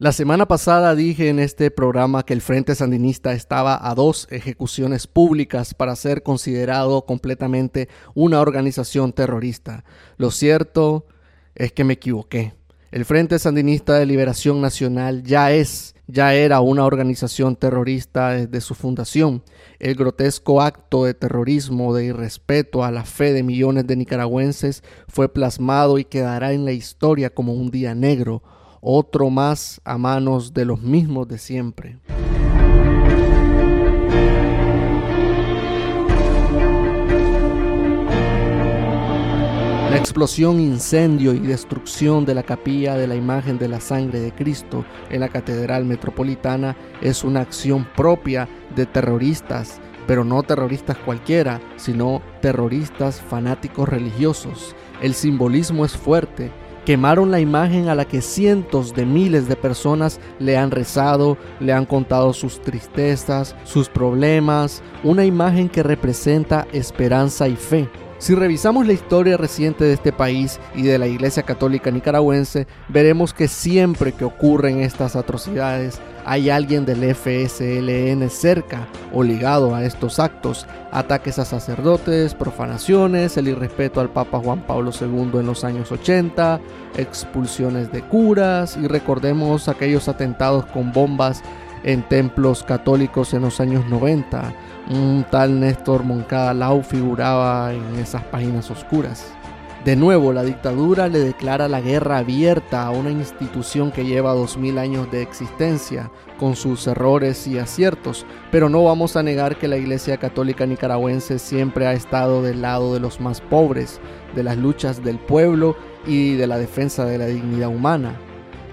La semana pasada dije en este programa que el Frente Sandinista estaba a dos ejecuciones públicas para ser considerado completamente una organización terrorista. Lo cierto es que me equivoqué. El Frente Sandinista de Liberación Nacional ya es, ya era una organización terrorista desde su fundación. El grotesco acto de terrorismo, de irrespeto a la fe de millones de nicaragüenses fue plasmado y quedará en la historia como un día negro otro más a manos de los mismos de siempre. La explosión, incendio y destrucción de la capilla de la imagen de la sangre de Cristo en la Catedral Metropolitana es una acción propia de terroristas, pero no terroristas cualquiera, sino terroristas fanáticos religiosos. El simbolismo es fuerte Quemaron la imagen a la que cientos de miles de personas le han rezado, le han contado sus tristezas, sus problemas, una imagen que representa esperanza y fe. Si revisamos la historia reciente de este país y de la Iglesia Católica Nicaragüense, veremos que siempre que ocurren estas atrocidades hay alguien del FSLN cerca o ligado a estos actos, ataques a sacerdotes, profanaciones, el irrespeto al Papa Juan Pablo II en los años 80, expulsiones de curas y recordemos aquellos atentados con bombas en templos católicos en los años 90 un tal Néstor Moncada Lau figuraba en esas páginas oscuras. De nuevo, la dictadura le declara la guerra abierta a una institución que lleva dos mil años de existencia, con sus errores y aciertos, pero no vamos a negar que la Iglesia Católica Nicaragüense siempre ha estado del lado de los más pobres, de las luchas del pueblo y de la defensa de la dignidad humana.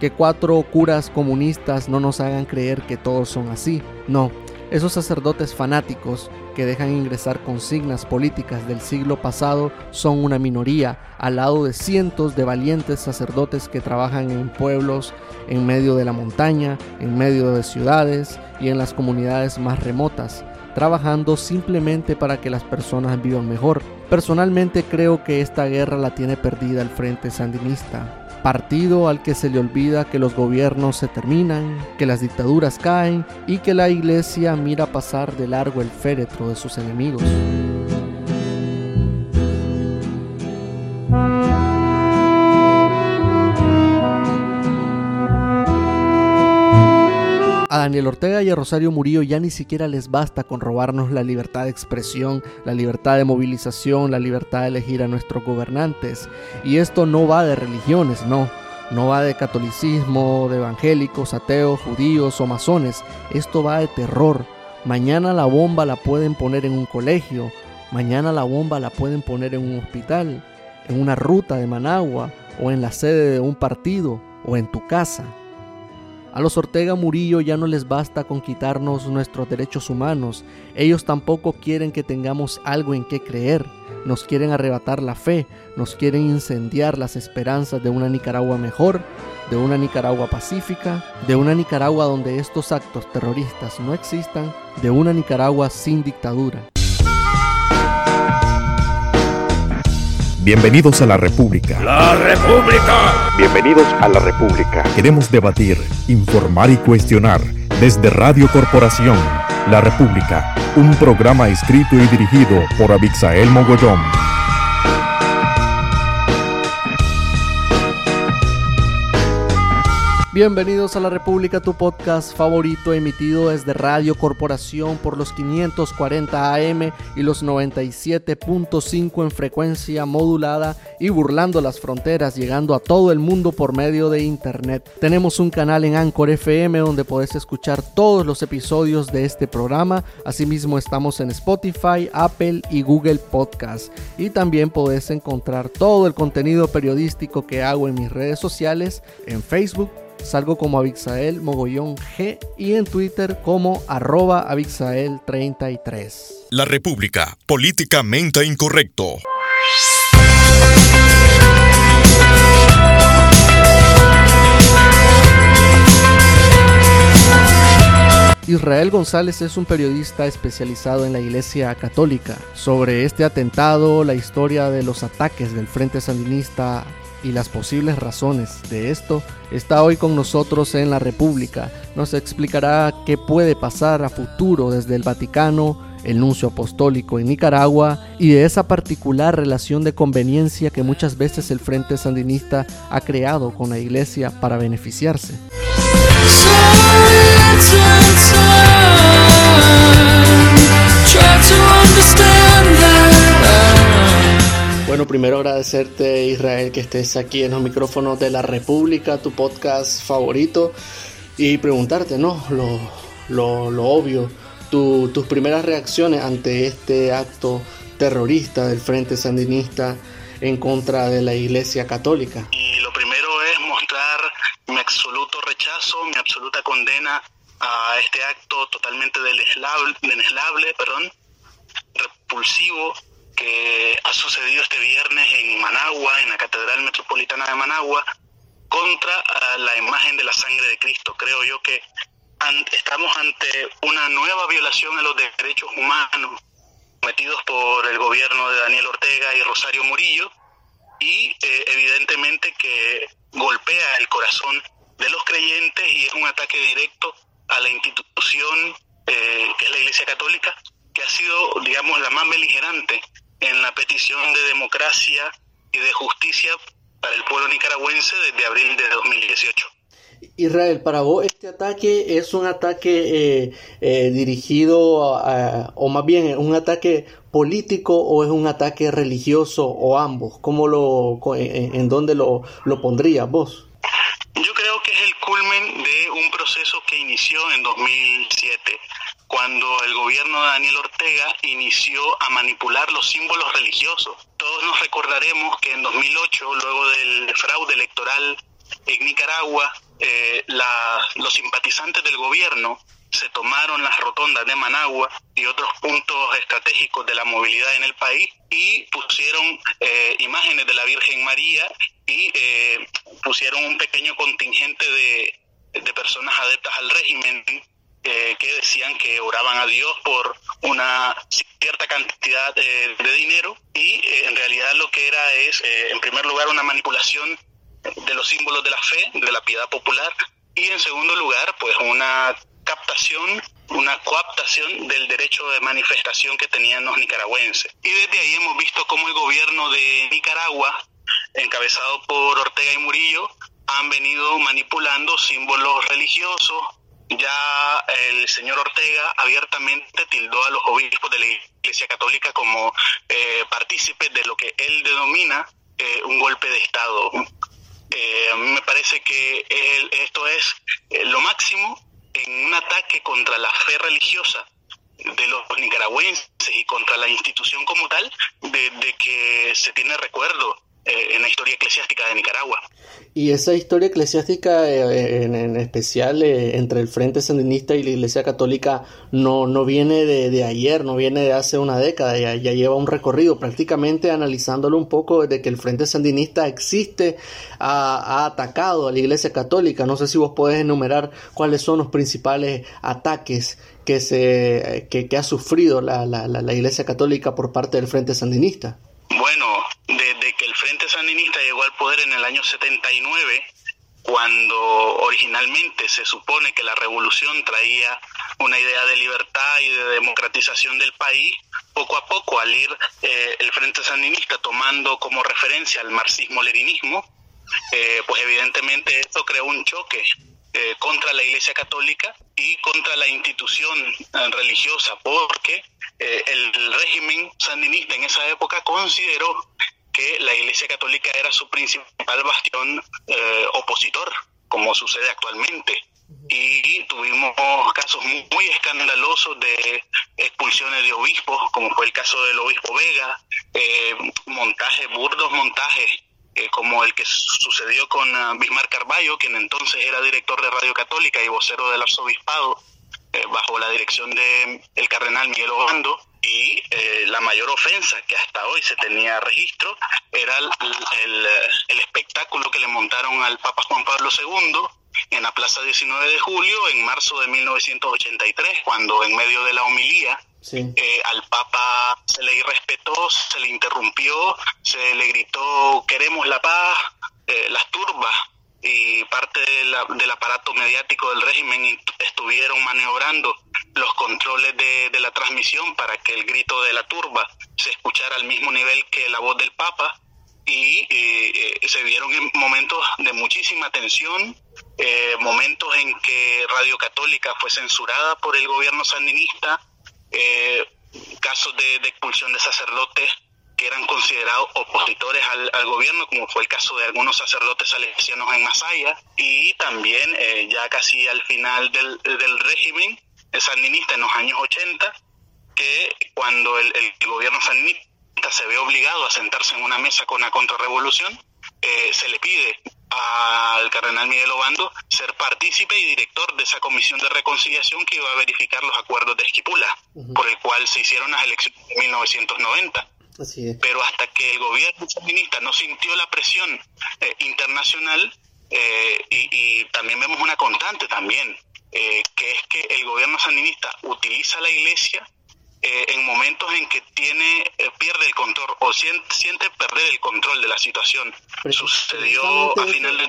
Que cuatro curas comunistas no nos hagan creer que todos son así, no, esos sacerdotes fanáticos que dejan ingresar consignas políticas del siglo pasado son una minoría al lado de cientos de valientes sacerdotes que trabajan en pueblos en medio de la montaña, en medio de ciudades y en las comunidades más remotas, trabajando simplemente para que las personas vivan mejor. Personalmente creo que esta guerra la tiene perdida el Frente Sandinista partido al que se le olvida que los gobiernos se terminan, que las dictaduras caen y que la iglesia mira pasar de largo el féretro de sus enemigos. Daniel Ortega y a Rosario Murillo ya ni siquiera les basta con robarnos la libertad de expresión, la libertad de movilización, la libertad de elegir a nuestros gobernantes. Y esto no va de religiones, no. No va de catolicismo, de evangélicos, ateos, judíos o masones. Esto va de terror. Mañana la bomba la pueden poner en un colegio. Mañana la bomba la pueden poner en un hospital, en una ruta de Managua o en la sede de un partido o en tu casa. A los Ortega Murillo ya no les basta con quitarnos nuestros derechos humanos, ellos tampoco quieren que tengamos algo en qué creer, nos quieren arrebatar la fe, nos quieren incendiar las esperanzas de una Nicaragua mejor, de una Nicaragua pacífica, de una Nicaragua donde estos actos terroristas no existan, de una Nicaragua sin dictadura. Bienvenidos a la República. ¡La República! Bienvenidos a la República. Queremos debatir, informar y cuestionar desde Radio Corporación. La República, un programa escrito y dirigido por Abixael Mogollón. Bienvenidos a La República, tu podcast favorito emitido desde Radio Corporación por los 540 AM y los 97.5 en frecuencia modulada y burlando las fronteras, llegando a todo el mundo por medio de Internet. Tenemos un canal en Anchor FM donde podés escuchar todos los episodios de este programa. Asimismo estamos en Spotify, Apple y Google Podcast. Y también podés encontrar todo el contenido periodístico que hago en mis redes sociales, en Facebook, Salgo como Abixael Mogollón G y en Twitter como arroba Abixael33. La República, políticamente incorrecto. Israel González es un periodista especializado en la Iglesia Católica. Sobre este atentado, la historia de los ataques del Frente Sandinista y las posibles razones de esto, está hoy con nosotros en la República. Nos explicará qué puede pasar a futuro desde el Vaticano, el nuncio apostólico en Nicaragua y de esa particular relación de conveniencia que muchas veces el Frente Sandinista ha creado con la Iglesia para beneficiarse. Bueno, primero agradecerte Israel que estés aquí en los micrófonos de la República, tu podcast favorito, y preguntarte, ¿no? Lo, lo, obvio, tus primeras reacciones ante este acto terrorista del Frente Sandinista en contra de la Iglesia Católica. Y lo primero es mostrar mi absoluto rechazo, mi absoluta condena a este acto totalmente deneslable, perdón, repulsivo que ha sucedido este viernes en Managua, en la Catedral Metropolitana de Managua, contra la imagen de la sangre de Cristo. Creo yo que estamos ante una nueva violación a los derechos humanos cometidos por el gobierno de Daniel Ortega y Rosario Murillo y eh, evidentemente que golpea el corazón de los creyentes y es un ataque directo a la institución eh, que es la Iglesia Católica, que ha sido, digamos, la más beligerante en la petición de democracia y de justicia para el pueblo nicaragüense desde abril de 2018. Israel, para vos este ataque es un ataque eh, eh, dirigido, a, o más bien un ataque político o es un ataque religioso o ambos? ¿Cómo lo, en, en dónde lo, lo pondrías vos? Yo creo que es el culmen de un proceso que inició en 2007 cuando el gobierno de Daniel Ortega inició a manipular los símbolos religiosos. Todos nos recordaremos que en 2008, luego del fraude electoral en Nicaragua, eh, los simpatizantes del gobierno se tomaron las rotondas de Managua y otros puntos estratégicos de la movilidad en el país y pusieron eh, imágenes de la Virgen María y eh, pusieron un pequeño contingente de personas adeptas al régimen que decían que oraban a Dios por una cierta cantidad de dinero y eh, en realidad lo que era es, eh, en primer lugar, una manipulación de los símbolos de la fe, de la piedad popular y en segundo lugar, pues una captación, una coaptación del derecho de manifestación que tenían los nicaragüenses. Y desde ahí hemos visto cómo el gobierno de Nicaragua, encabezado por Ortega y Murillo, han venido manipulando símbolos religiosos, ya el señor Ortega abiertamente tildó a los obispos de la Iglesia Católica como eh, partícipes de lo que él denomina eh, un golpe de Estado. Eh, me parece que esto es eh, lo máximo en un ataque contra la fe religiosa de los nicaragüenses y contra la institución como tal, de que se tiene recuerdo eh, en la historia eclesiástica de Nicaragua. Y esa historia eclesiástica, eh, en, especial eh, entre el Frente Sandinista y la Iglesia Católica, no, no viene de, ayer, no viene de hace una década, ya, lleva un recorrido prácticamente analizándolo un poco desde que el Frente Sandinista existe, ha, atacado a la Iglesia Católica. No sé si vos podés enumerar cuáles son los principales ataques que, se, que, ha sufrido la, la Iglesia Católica por parte del Frente Sandinista. Bueno, desde que el Frente Sandinista llegó al poder en el año 79, cuando originalmente se supone que la revolución traía una idea de libertad y de democratización del país, poco a poco al ir eh, el Frente Sandinista tomando como referencia al marxismo-leninismo, eh, pues evidentemente esto creó un choque eh, contra la Iglesia Católica y contra la institución eh, religiosa, porque eh, el, régimen sandinista en esa época consideró que la Iglesia Católica era su principal bastión opositor, como sucede actualmente. Y tuvimos casos muy, escandalosos de expulsiones de obispos, como fue el caso del obispo Vega, montajes, burdos montajes eh, como el que sucedió con uh, Bismarck Carballo, quien entonces era director de Radio Católica y vocero del arzobispado, eh, bajo la dirección de el cardenal Miguel Obando, y eh, la mayor ofensa que hasta hoy se tenía registro era el, el, espectáculo que le montaron al Papa Juan Pablo II en la Plaza 19 de Julio en marzo de 1983, cuando en medio de la homilía eh, al Papa se le irrespetó, se le interrumpió, se le gritó queremos la paz, eh, las turbas y parte del aparato mediático del régimen estuvieron maniobrando los controles de, la transmisión para que el grito de la turba se escuchara al mismo nivel que la voz del Papa y eh, se vieron momentos de muchísima tensión, eh, momentos en que Radio Católica fue censurada por el gobierno sandinista, eh, casos de expulsión de sacerdotes que eran considerados opositores al, gobierno, como fue el caso de algunos sacerdotes salesianos en Masaya, y también eh, ya casi al final del, del régimen sandinista en los años 80, que cuando el, gobierno sandinista se ve obligado a sentarse en una mesa con la contrarrevolución, eh, se le pide al cardenal Miguel Obando ser partícipe y director de esa comisión de reconciliación que iba a verificar los acuerdos de Esquipula, por el cual se hicieron las elecciones de 1990. Pero hasta que el gobierno feminista no sintió la presión eh, internacional, eh, y, también vemos una constante también, eh, que es que el gobierno sandinista utiliza la iglesia en momentos en que tiene pierde el control o siente, siente perder el control de la situación. Sucedió a final de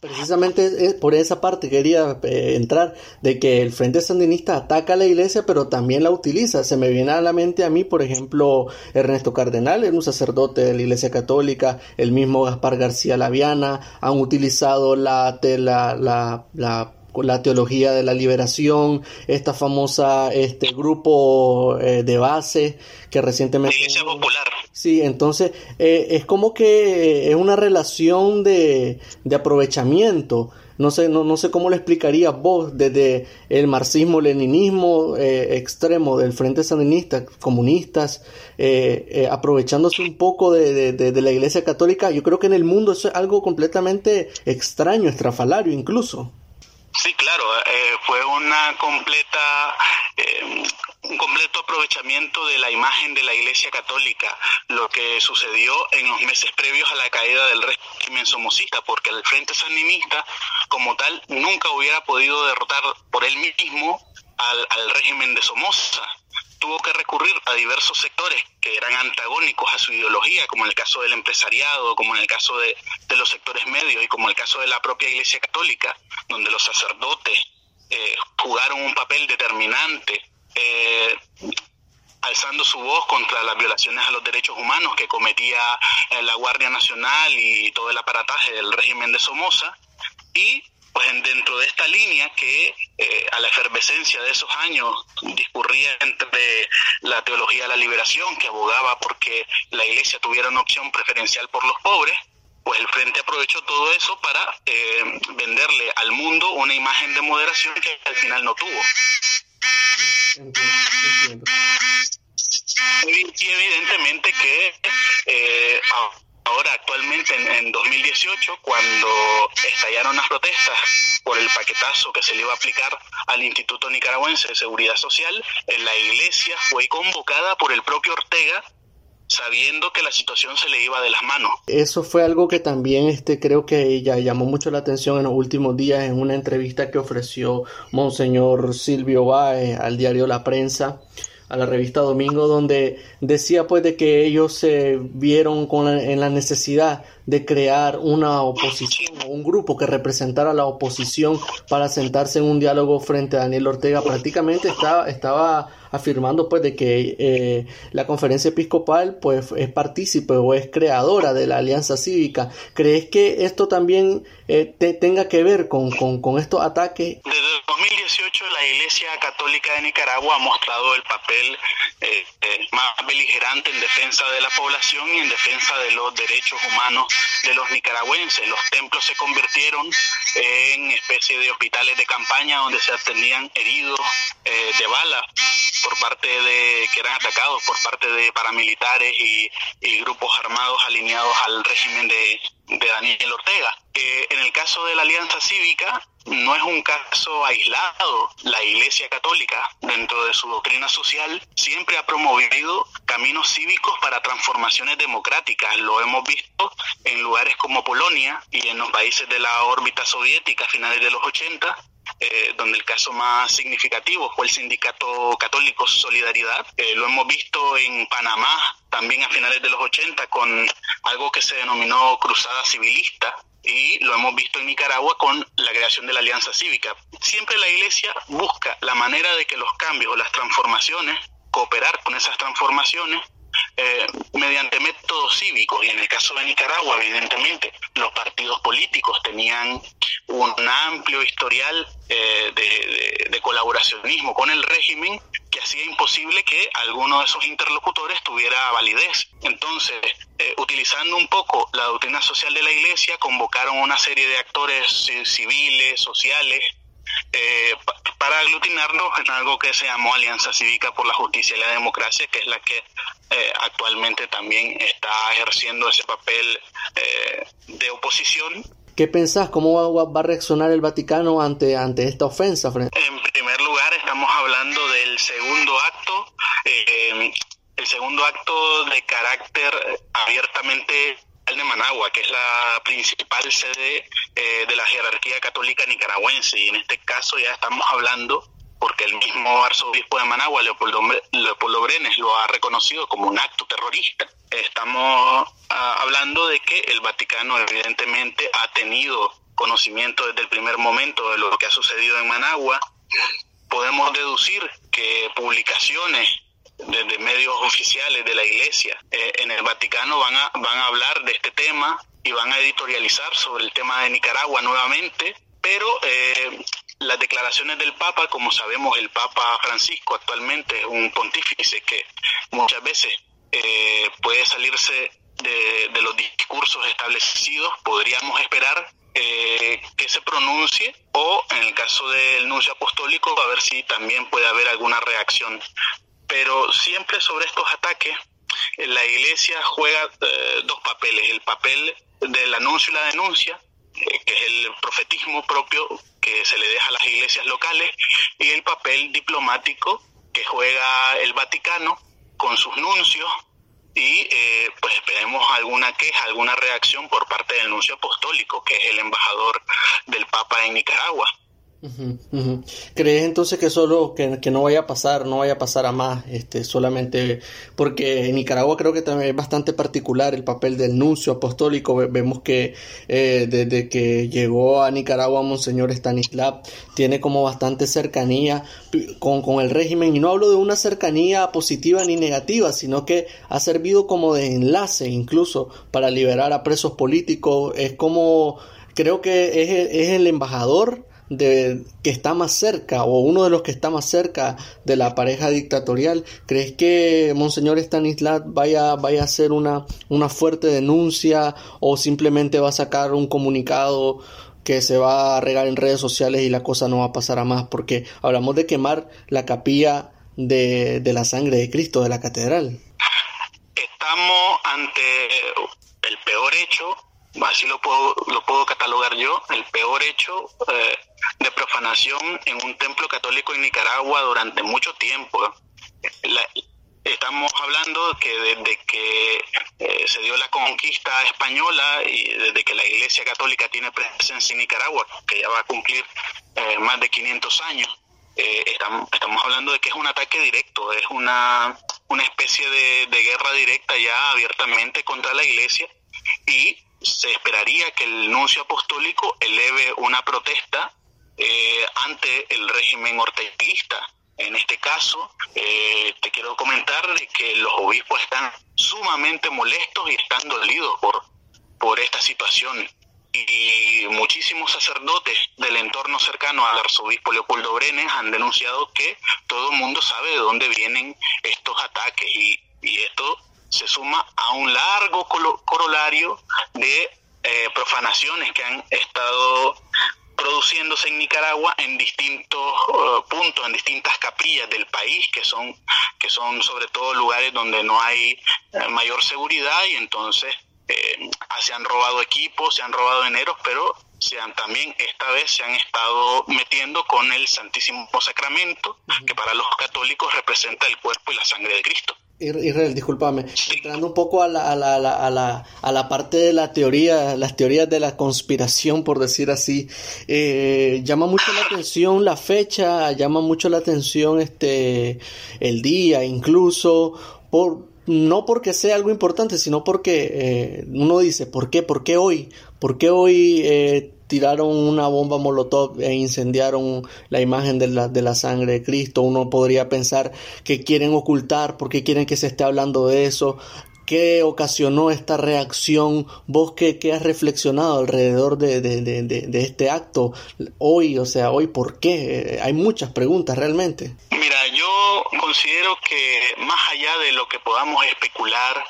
Precisamente por esa parte quería eh, entrar de que el Frente Sandinista ataca a la iglesia, pero también la utiliza. Se me viene a la mente a mí, por ejemplo, Ernesto Cardenal, era un sacerdote de la Iglesia Católica, el mismo Gaspar García Laviana, han utilizado la, la, la, la la teología de la liberación, esta famosa este grupo eh, de base que recientemente... Iglesia Popular. Sí, entonces eh, es como que es una relación de, de aprovechamiento. No sé, no, no sé cómo lo explicaría vos desde el marxismo-leninismo eh, extremo del Frente Sandinista, comunistas, aprovechándose un poco de, de, de, la Iglesia Católica. Yo creo que en el mundo eso es algo completamente extraño, estrafalario incluso. Sí, claro, eh, fue una completa, eh, un completo aprovechamiento de la imagen de la Iglesia Católica, lo que sucedió en los meses previos a la caída del régimen somocista, porque el Frente Sandinista, como tal, nunca hubiera podido derrotar por él mismo al, al régimen de Somoza. Tuvo que recurrir a diversos sectores que eran antagónicos a su ideología, como en el caso del empresariado, como en el caso de, los sectores medios y como en el caso de la propia Iglesia Católica, donde los sacerdotes eh, jugaron un papel determinante. Eh, alzando su voz contra las violaciones a los derechos humanos que cometía eh, la Guardia Nacional y todo el aparataje del régimen de Somoza, y pues dentro de esta línea que eh, a la efervescencia de esos años discurría entre la teología de la liberación, que abogaba porque la iglesia tuviera una opción preferencial por los pobres, pues el Frente aprovechó todo eso para eh, venderle al mundo una imagen de moderación que al final no tuvo. Y evidentemente que eh, ahora actualmente en, 2018, cuando estallaron las protestas por el paquetazo que se le iba a aplicar al Instituto Nicaragüense de Seguridad Social, en la iglesia fue convocada por el propio Ortega sabiendo que la situación se le iba de las manos. Eso fue algo que también este creo que ella llamó mucho la atención en los últimos días en una entrevista que ofreció Monseñor Silvio Báez al diario La Prensa a la revista Domingo donde decía pues de que ellos se vieron con en la necesidad de crear una oposición o un grupo que representara la oposición para sentarse en un diálogo frente a Daniel Ortega prácticamente estaba estaba afirmando pues de que eh, la conferencia episcopal pues es partícipe o es creadora de la alianza cívica. Crees que esto también eh, tenga que ver con, con, estos ataques desde 2018 la iglesia católica de Nicaragua ha mostrado el papel eh, más beligerante en defensa de la población y en defensa de los derechos humanos de los nicaragüenses. Los templos se convirtieron en especie de hospitales de campaña donde se atendían heridos eh, de bala por parte de que eran atacados por parte de paramilitares y, grupos armados alineados al régimen de, Daniel Ortega. En el caso de la Alianza Cívica, no es un caso aislado. La Iglesia Católica, dentro de su doctrina social, siempre ha promovido caminos cívicos para transformaciones democráticas. Lo hemos visto en lugares como Polonia y en los países de la órbita soviética a finales de los 80, eh, donde el caso más significativo fue el Sindicato Católico Solidaridad. Eh, lo hemos visto en Panamá también a finales de los 80 con algo que se denominó Cruzada Civilista, y lo hemos visto en Nicaragua con la creación de la Alianza Cívica. Siempre la Iglesia busca la manera de que los cambios o las transformaciones, cooperar con esas transformaciones eh, mediante métodos cívicos. Y en el caso de Nicaragua, evidentemente, los partidos políticos tenían un amplio historial eh, de, colaboracionismo con el régimen que hacía imposible que alguno de esos interlocutores tuviera validez. Entonces, eh, utilizando un poco la doctrina social de la Iglesia, convocaron una serie de actores civiles, sociales, eh, para aglutinarnos en algo que se llamó Alianza Cívica por la Justicia y la Democracia, que es la que eh, actualmente también está ejerciendo ese papel eh, de oposición. ¿Qué pensás? ¿Cómo va, a reaccionar el Vaticano ante, ante esta ofensa? En primer lugar, estamos hablando del segundo acto, el segundo acto de carácter abiertamente de Managua, que es la principal sede eh, de la jerarquía católica nicaragüense. Y en este caso ya estamos hablando, porque el mismo arzobispo de Managua, Leopoldo, Leopoldo Brenes, lo ha reconocido como un acto terrorista. Estamos ah, hablando de que el Vaticano evidentemente ha tenido conocimiento desde el primer momento de lo que ha sucedido en Managua. Podemos deducir que publicaciones desde medios oficiales de la Iglesia. Eh, en el Vaticano van a, van a hablar de este tema y van a editorializar sobre el tema de Nicaragua nuevamente, pero eh, las declaraciones del Papa, como sabemos, el Papa Francisco actualmente es un pontífice que muchas veces eh, puede salirse de, de, los discursos establecidos, podríamos esperar que se pronuncie o en el caso del nuncio apostólico a ver si también puede haber alguna reacción pero siempre sobre estos ataques la iglesia juega eh, dos papeles, el papel del anuncio y la denuncia, eh, que es el profetismo propio que se le deja a las iglesias locales, y el papel diplomático que juega el Vaticano con sus nuncios y eh, pues esperemos alguna queja, alguna reacción por parte del nuncio apostólico, que es el embajador del Papa en Nicaragua. ¿Crees entonces que solo que, no vaya a pasar, no vaya a pasar a más, este, solamente porque en Nicaragua creo que también es bastante particular el papel del nuncio apostólico. Vemos que eh, desde que llegó a Nicaragua Monseñor Stanislav tiene como bastante cercanía con, con el régimen y no hablo de una cercanía positiva ni negativa, sino que ha servido como de enlace incluso para liberar a presos políticos. Es como creo que es, es el embajador de que está más cerca o uno de los que está más cerca de la pareja dictatorial crees que monseñor Stanislav vaya vaya a hacer una una fuerte denuncia o simplemente va a sacar un comunicado que se va a regar en redes sociales y la cosa no va a pasar a más porque hablamos de quemar la capilla de, de la sangre de Cristo de la catedral. Estamos ante el peor hecho así lo puedo, lo puedo catalogar yo, el peor hecho eh, de profanación en un templo católico en Nicaragua durante mucho tiempo. estamos hablando que desde que eh, se dio la conquista española y desde que la Iglesia Católica tiene presencia en Nicaragua, que ya va a cumplir eh, más de 500 años, estamos, estamos hablando de que es un ataque directo, es una, una especie de, de guerra directa ya abiertamente contra la Iglesia y se esperaría que el nuncio apostólico eleve una protesta eh, ante el régimen orteguista. En este caso, eh, te quiero comentar que los obispos están sumamente molestos y están dolidos por, por esta situación. Y muchísimos sacerdotes del entorno cercano al arzobispo Leopoldo Brenes han denunciado que todo el mundo sabe de dónde vienen estos ataques y, y esto se suma a un largo corolario de eh, profanaciones que han estado produciéndose en Nicaragua en distintos eh, puntos, en distintas capillas del país, que son, que son sobre todo lugares donde no hay eh, mayor seguridad y entonces se han robado equipos, se han robado eneros, pero se han, también esta vez se han estado metiendo con el Santísimo Sacramento, que para los católicos representa el cuerpo y la sangre de Cristo. Israel, discúlpame, entrando un poco a la, a, la, a, la, a la parte de la teoría, las teorías de la conspiración, por decir así, eh, llama mucho la atención la fecha, llama mucho la atención este el día, incluso por no porque sea algo importante, sino porque eh, uno dice, ¿por qué? ¿Por qué hoy? ¿Por qué hoy eh, tiraron una bomba molotov e incendiaron la imagen de la, de la sangre de Cristo? Uno podría pensar que quieren ocultar, porque quieren que se esté hablando de eso? ¿Qué ocasionó esta reacción? ¿Vos qué, qué has reflexionado alrededor de, de, de, de, este acto hoy? O sea, hoy, ¿por qué? Hay muchas preguntas realmente. Mira, considero que más allá de lo que podamos especular,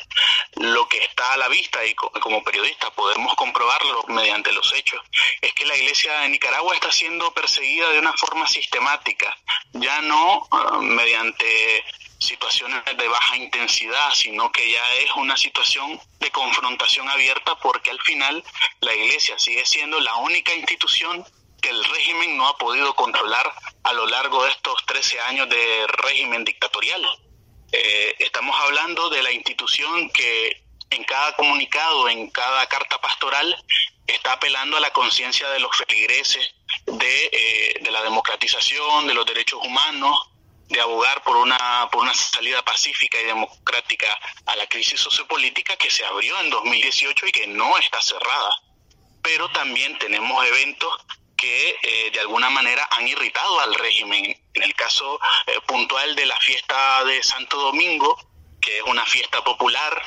lo que está a la vista y como periodistas podemos comprobarlo mediante los hechos, es que la iglesia de Nicaragua está siendo perseguida de una forma sistemática, ya no uh, mediante situaciones de baja intensidad, sino que ya es una situación de confrontación abierta porque al final la Iglesia sigue siendo la única institución que el régimen no ha podido controlar a lo largo de estos 13 años de régimen dictatorial. Eh, estamos hablando de la institución que en cada comunicado, en cada carta pastoral, está apelando a la conciencia de los feligreses de, eh, de la democratización, de los derechos humanos, de abogar por una, por una salida pacífica y democrática a la crisis sociopolítica que se abrió en 2018 y que no está cerrada. Pero también tenemos eventos que eh, de alguna manera han irritado al régimen. En el caso eh, puntual de la fiesta de Santo Domingo, que es una fiesta popular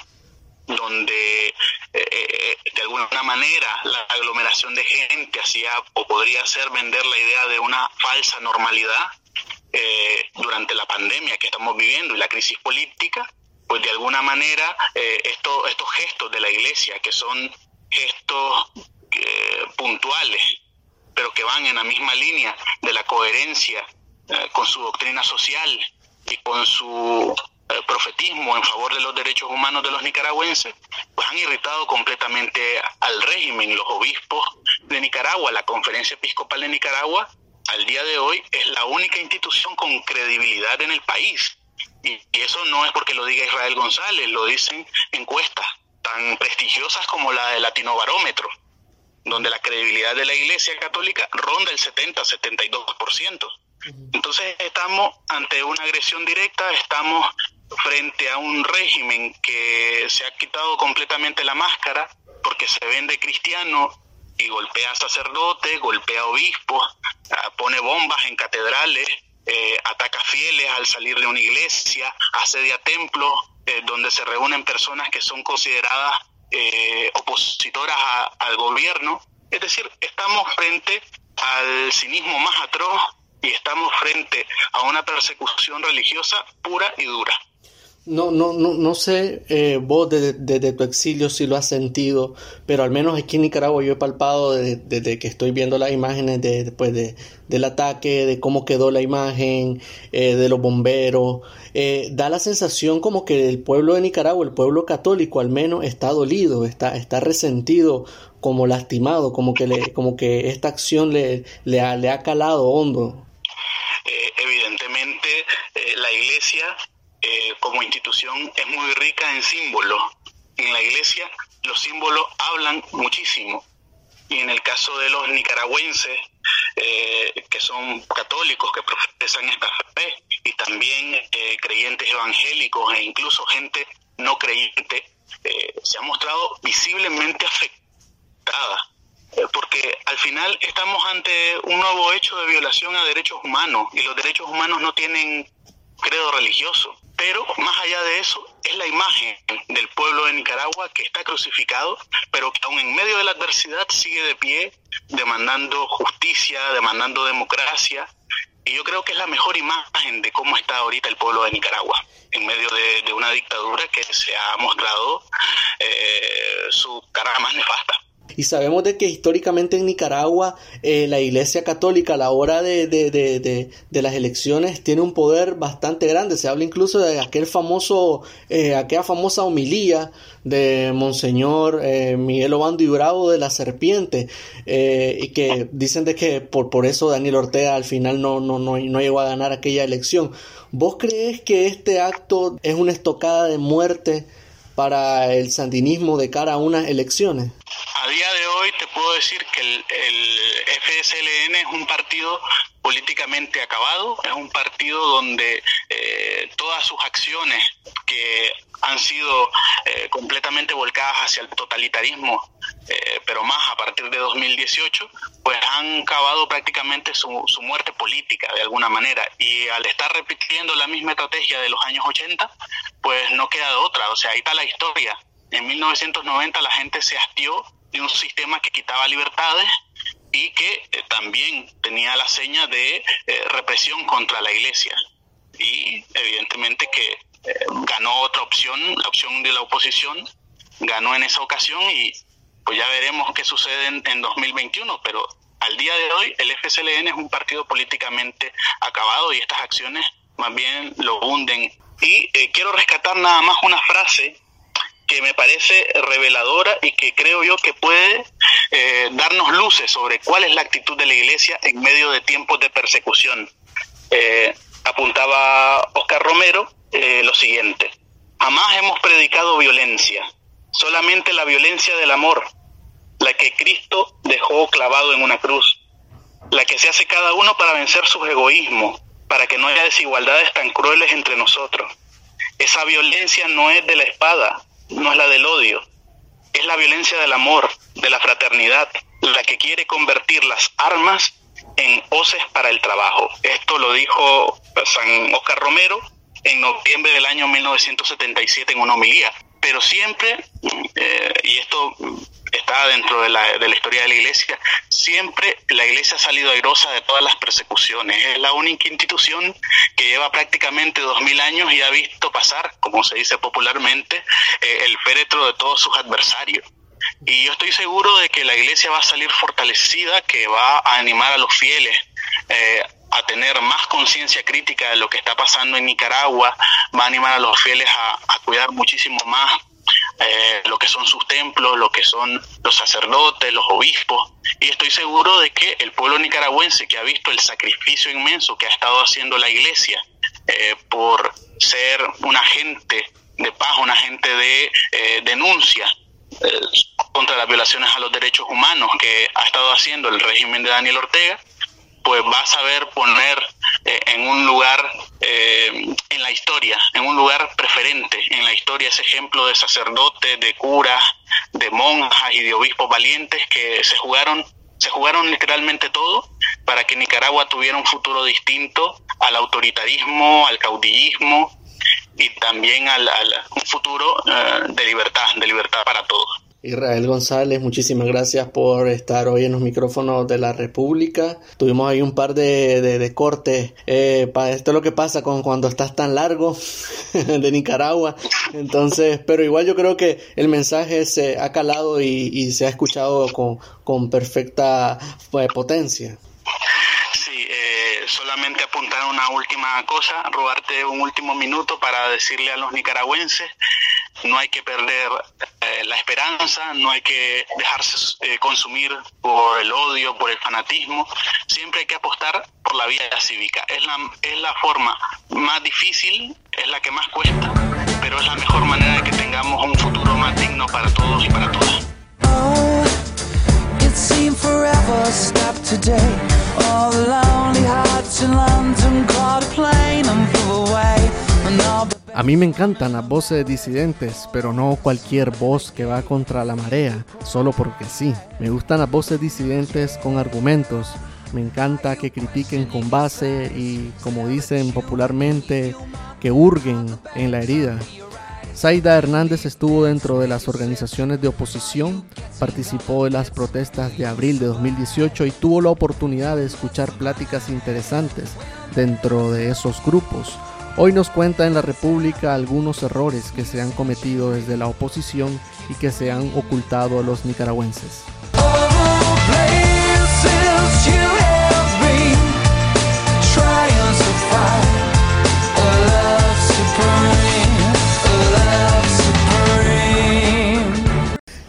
donde eh, de alguna manera la aglomeración de gente hacía o podría hacer vender la idea de una falsa normalidad, durante la pandemia que estamos viviendo y la crisis política, pues de alguna manera eh, estos gestos de la iglesia, que son gestos puntuales, pero que van en la misma línea de la coherencia con su doctrina social y con su profetismo en favor de los derechos humanos de los nicaragüenses, pues han irritado completamente al régimen. Los obispos de Nicaragua, la Conferencia Episcopal de Nicaragua, al día de hoy es la única institución con credibilidad en el país. Y, eso no es porque lo diga Israel González, lo dicen encuestas tan prestigiosas como la de Latino Barómetro, donde la credibilidad de la Iglesia Católica ronda el 70-72%. Entonces estamos ante una agresión directa, estamos frente a un régimen que se ha quitado completamente la máscara porque se vende cristiano y golpea a sacerdotes, golpea a obispos, ah, pone bombas en catedrales, eh, ataca fieles al salir de una iglesia, asedia templos eh, donde se reúnen personas que son consideradas eh, opositoras al gobierno. Es decir, estamos frente al cinismo más atroz y estamos frente a una persecución religiosa pura y dura. No, no, no, no sé eh, vos desde, tu exilio si lo has sentido, pero al menos aquí en Nicaragua yo he palpado desde, que estoy viendo las imágenes de, después de, del ataque, de cómo quedó la imagen, eh, de los bomberos. Eh, da la sensación como que el pueblo de Nicaragua, el pueblo católico al menos, está dolido, está, está resentido, como lastimado, como que, le, como que esta acción le, le, ha, le ha calado hondo. evidentemente la iglesia eh, como institución es muy rica en símbolos. En la iglesia los símbolos hablan muchísimo. Y en el caso de los nicaragüenses, eh, que son católicos, que profesan esta fe, y también eh, creyentes evangélicos e incluso gente no creyente, se ha mostrado visiblemente afectada. Porque al final estamos ante un nuevo hecho de violación a derechos humanos y los derechos humanos no tienen credo religioso. Pero más allá de eso, es la imagen del pueblo de Nicaragua que está crucificado, pero que aún en medio de la adversidad sigue de pie, demandando justicia, demandando democracia. Y yo creo que es la mejor imagen de cómo está ahorita el pueblo de Nicaragua, en medio de, una dictadura que se ha mostrado eh, su cara más nefasta. Y sabemos de que históricamente en Nicaragua eh, la Iglesia Católica a la hora de, de, de, de, las elecciones tiene un poder bastante grande. Se habla incluso de aquel famoso, eh, aquella famosa homilía de Monseñor eh, Miguel Obando y Bravo de la Serpiente, y que dicen de que por, por eso Daniel Ortega al final no, no, no, no llegó a ganar aquella elección. ¿Vos crees que este acto es una estocada de muerte para el sandinismo de cara a unas elecciones? A día de hoy te puedo decir que el, FSLN es un partido políticamente acabado, es un partido donde eh, todas sus acciones que han sido eh, completamente volcadas hacia el totalitarismo, eh, pero más a partir de 2018, pues han acabado prácticamente su, su, muerte política de alguna manera. Y al estar repitiendo la misma estrategia de los años 80, pues no queda otra. O sea, ahí está la historia. En 1990 la gente se hastió de un sistema que quitaba libertades y que eh, también tenía la seña de represión contra la iglesia. Y evidentemente que eh, ganó otra opción, la opción de la oposición, ganó en esa ocasión y pues ya veremos qué sucede en, 2021, pero al día de hoy el FSLN es un partido políticamente acabado y estas acciones más bien lo hunden. Y eh, quiero rescatar nada más una frase que me parece reveladora y que creo yo que puede eh, darnos luces sobre cuál es la actitud de la Iglesia en medio de tiempos de persecución. apuntaba Oscar Romero eh, lo siguiente. Jamás hemos predicado violencia, solamente la violencia del amor, la que Cristo dejó clavado en una cruz, la que se hace cada uno para vencer sus egoísmos, para que no haya desigualdades tan crueles entre nosotros. Esa violencia no es de la espada, no es la del odio, es la violencia del amor, de la fraternidad, la que quiere convertir las armas en hoces para el trabajo. Esto lo dijo San Oscar Romero en noviembre del año 1977 en una homilía. Pero siempre, eh, y esto está dentro de la, de la historia de la iglesia, siempre la iglesia ha salido airosa de todas las persecuciones. Es la única institución que lleva prácticamente dos mil años y ha visto pasar, como se dice popularmente, eh, el féretro de todos sus adversarios. Y yo estoy seguro de que la iglesia va a salir fortalecida, que va a animar a los fieles eh, a tener más conciencia crítica de lo que está pasando en Nicaragua, va a animar a los fieles a, cuidar muchísimo más eh, lo que son sus templos, lo que son los sacerdotes, los obispos. Y estoy seguro de que el pueblo nicaragüense que ha visto el sacrificio inmenso que ha estado haciendo la iglesia eh, por ser un agente de paz, un agente de eh, denuncia contra las violaciones a los derechos humanos que ha estado haciendo el régimen de Daniel Ortega, pues va a saber poner eh, en un lugar eh, en la historia, en un lugar preferente en la historia ese ejemplo de sacerdotes, de curas, de monjas y de obispos valientes que se jugaron, se jugaron literalmente todo para que Nicaragua tuviera un futuro distinto al autoritarismo, al caudillismo y también al, un futuro eh, de libertad, de libertad para todos. Israel González, muchísimas gracias por estar hoy en los micrófonos de la República. Tuvimos ahí un par de, cortes. Eh, esto es lo que pasa con cuando estás tan largo de Nicaragua. Entonces, pero igual yo creo que el mensaje se ha calado y, se ha escuchado con, perfecta pues, potencia. Sí, eh, solamente apuntar una última cosa, robarte un último minuto para decirle a los nicaragüenses no hay que perder eh, la esperanza, no hay que dejarse eh, consumir por el odio, por el fanatismo, siempre hay que apostar por la vía cívica. Es la, es la forma más difícil, es la que más cuesta, pero es la mejor manera de que tengamos un futuro más digno para todos y para todas. A mí me encantan las voces disidentes, pero no cualquier voz que va contra la marea, solo porque sí. Me gustan las voces disidentes con argumentos. Me encanta que critiquen con base y, como dicen popularmente, que hurguen en la herida. Zaida Hernández estuvo dentro de las organizaciones de oposición, participó en las protestas de abril de 2018 y tuvo la oportunidad de escuchar pláticas interesantes dentro de esos grupos. Hoy nos cuenta en la República algunos errores que se han cometido desde la oposición y que se han ocultado a los nicaragüenses.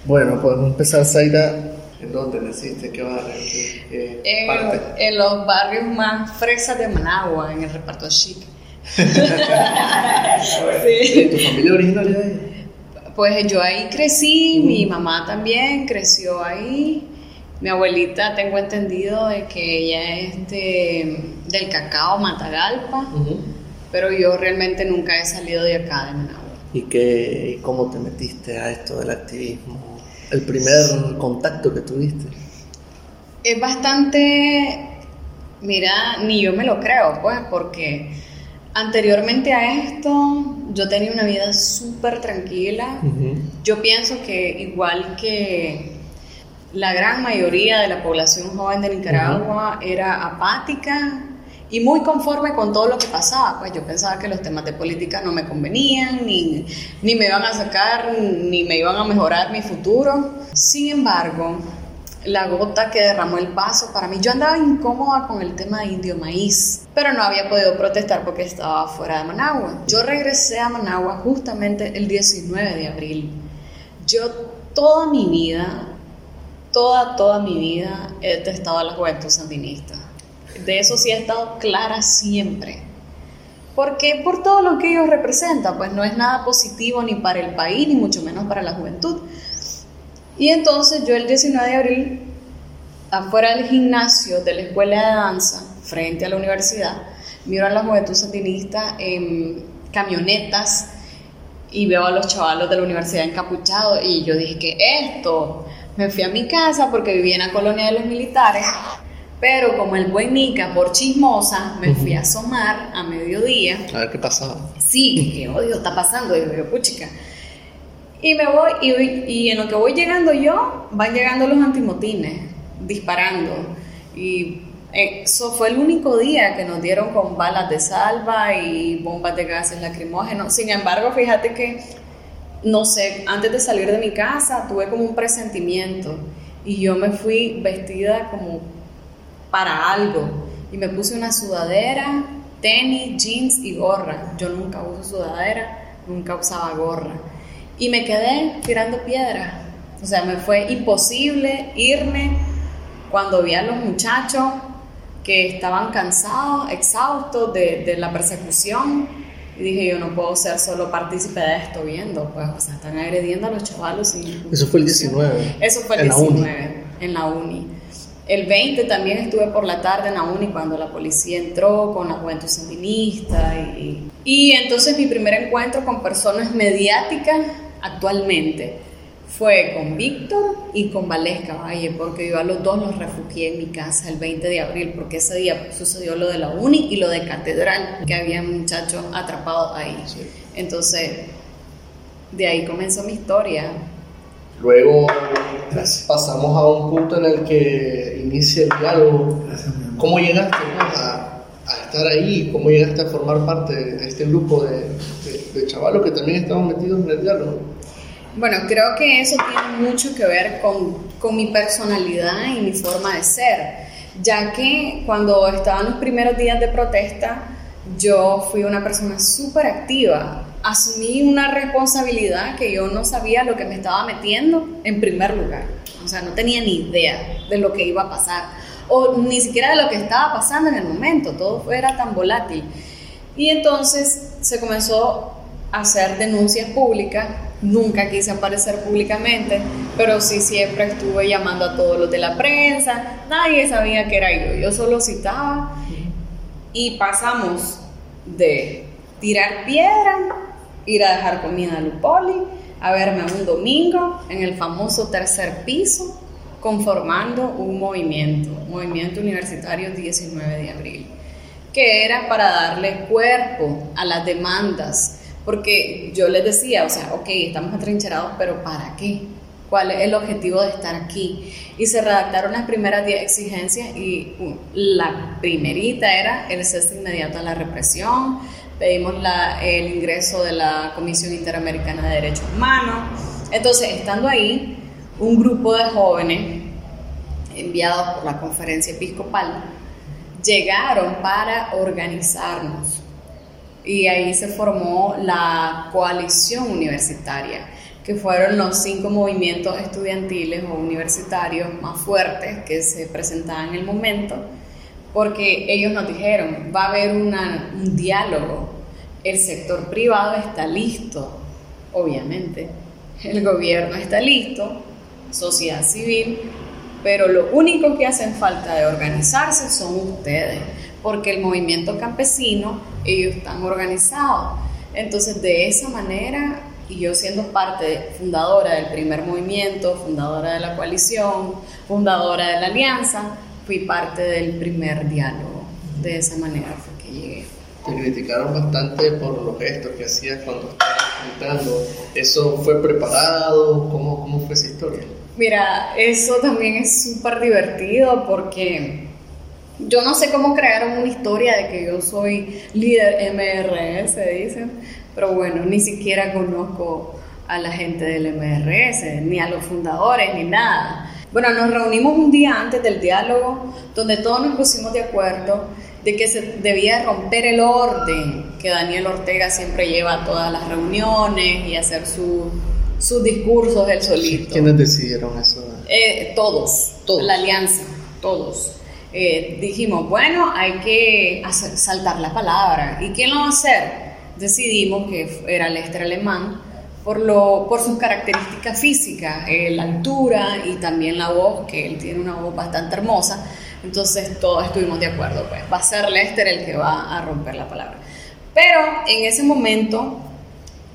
Bueno, podemos empezar, Zaira. ¿En dónde naciste? ¿Qué barrio? ¿Qué, qué en, parte? en los barrios más fresas de Managua, en el reparto chica sí. ¿Tu familia de ahí? Pues yo ahí crecí, mi mamá también creció ahí. Mi abuelita, tengo entendido de que ella es del cacao Matagalpa, pero yo realmente nunca he salido de acá, de Managua. ¿Y, qué, cómo te metiste a esto del activismo? ¿El primer contacto que tuviste? Es bastante, mira, ni yo me lo creo, pues, porque anteriormente a esto yo tenía una vida súper tranquila. Yo pienso que igual que la gran mayoría de la población joven de Nicaragua era apática y muy conforme con todo lo que pasaba. Pues yo pensaba que los temas de política no me convenían, ni, ni me iban a sacar, ni me iban a mejorar mi futuro. Sin embargo, la gota que derramó el vaso para mí, yo andaba incómoda con el tema de indio maíz, pero no había podido protestar porque estaba fuera de Managua. Yo regresé a Managua justamente el 19 de abril. Yo toda mi vida, toda, toda mi vida he detestado a la juventud sandinista de eso sí ha estado clara siempre. Porque por todo lo que ellos representan, pues no es nada positivo ni para el país, ni mucho menos para la juventud. Y entonces yo el 19 de abril, afuera del gimnasio de la escuela de danza, frente a la universidad, miro a la juventud sandinista en camionetas y veo a los chavalos de la universidad encapuchados y yo dije que esto, me fui a mi casa porque vivía en la colonia de los militares pero como el buen Nica, por chismosa, me fui a asomar a mediodía. A ver qué pasaba. Sí, qué odio está pasando. Y yo, puchica. Y me voy, y, y, en lo que voy llegando yo, van llegando los antimotines, disparando. Y eso fue el único día que nos dieron con balas de salva y bombas de gases lacrimógenos. Sin embargo, fíjate que, no sé, antes de salir de mi casa tuve como un presentimiento y yo me fui vestida como para algo. Y me puse una sudadera, tenis, jeans y gorra. Yo nunca uso sudadera, nunca usaba gorra. Y me quedé tirando piedra. O sea, me fue imposible irme cuando vi a los muchachos que estaban cansados, exhaustos de, de la persecución. Y dije, yo no puedo ser solo partícipe de esto viendo, pues, o sea, están agrediendo a los chavalos. Y, Eso fue el 19. Eso fue el 19, en la uni. El 20 también estuve por la tarde en la uni cuando la policía entró con la juventud sandinista. Y, y entonces mi primer encuentro con personas mediáticas actualmente fue con Víctor y con Valesca Valle, porque yo a los dos los refugié en mi casa el 20 de abril, porque ese día sucedió lo de la uni y lo de Catedral, que había muchachos atrapados ahí. Entonces, de ahí comenzó mi historia. Luego pasamos a un punto en el que inicia el diálogo. ¿Cómo llegaste a, estar ahí? ¿Cómo llegaste a formar parte de este grupo de, de, chavalos que también estaban metidos en el diálogo? Bueno, creo que eso tiene mucho que ver con, con mi personalidad y mi forma de ser, ya que cuando estaban los primeros días de protesta, yo fui una persona súper activa, asumí una responsabilidad que yo no sabía lo que me estaba metiendo en primer lugar. O sea, no tenía ni idea de lo que iba a pasar o ni siquiera de lo que estaba pasando en el momento. Todo era tan volátil. Y entonces se comenzó hacer denuncias públicas. Nunca quise aparecer públicamente, pero sí siempre estuve llamando a todos los de la prensa. Nadie sabía que era yo. Yo solo citaba y pasamos de tirar piedra ir a dejar comida a Lupoli, a verme un domingo en el famoso tercer piso, conformando un movimiento, Movimiento Universitario 19 de Abril, que era para darle cuerpo a las demandas, porque yo les decía, o sea, ok, estamos atrincherados, pero ¿para qué? ¿Cuál es el objetivo de estar aquí? Y se redactaron las primeras 10 exigencias y uh, la primerita era el cese inmediato a la represión, pedimos el ingreso de la Comisión Interamericana de Derechos Humanos. Entonces, estando ahí, un grupo de jóvenes enviados por la conferencia episcopal llegaron para organizarnos y ahí se formó la coalición universitaria que fueron los cinco movimientos estudiantiles o universitarios más fuertes que se presentaban en el momento, porque ellos nos dijeron, va a haber un diálogo, el sector privado está listo, obviamente, el gobierno está listo, sociedad civil, pero lo único que hacen falta de organizarse son ustedes, porque el movimiento campesino, ellos están organizados. Entonces, de esa manera, y yo siendo parte fundadora del primer movimiento, fundadora de la coalición, fundadora de la alianza, fui parte del primer diálogo. De esa manera fue que llegué. Te criticaron bastante por los gestos que hacías cuando estabas pintando. ¿Eso fue preparado? ¿Cómo, cómo fue esa historia? Mira, eso también es súper divertido porque yo no sé cómo crearon una historia de que yo soy líder MRS, dicen, pero bueno, ni siquiera conozco a la gente del MRS, ni a los fundadores, ni nada. Bueno, nos reunimos un día antes del diálogo donde todos nos pusimos de acuerdo de que se debía romper el orden que Daniel Ortega siempre lleva a todas las reuniones y hacer su sus discursos del solito. ¿Quiénes decidieron eso? Eh, todos, todos, la alianza, todos. Eh, dijimos, bueno, hay que saltar la palabra. ¿Y quién lo va a hacer? Decidimos que era Lester Alemán por, lo, por sus características físicas, eh, la altura y también la voz, que él tiene una voz bastante hermosa. Entonces todos estuvimos de acuerdo, pues va a ser Lester el que va a romper la palabra. Pero en ese momento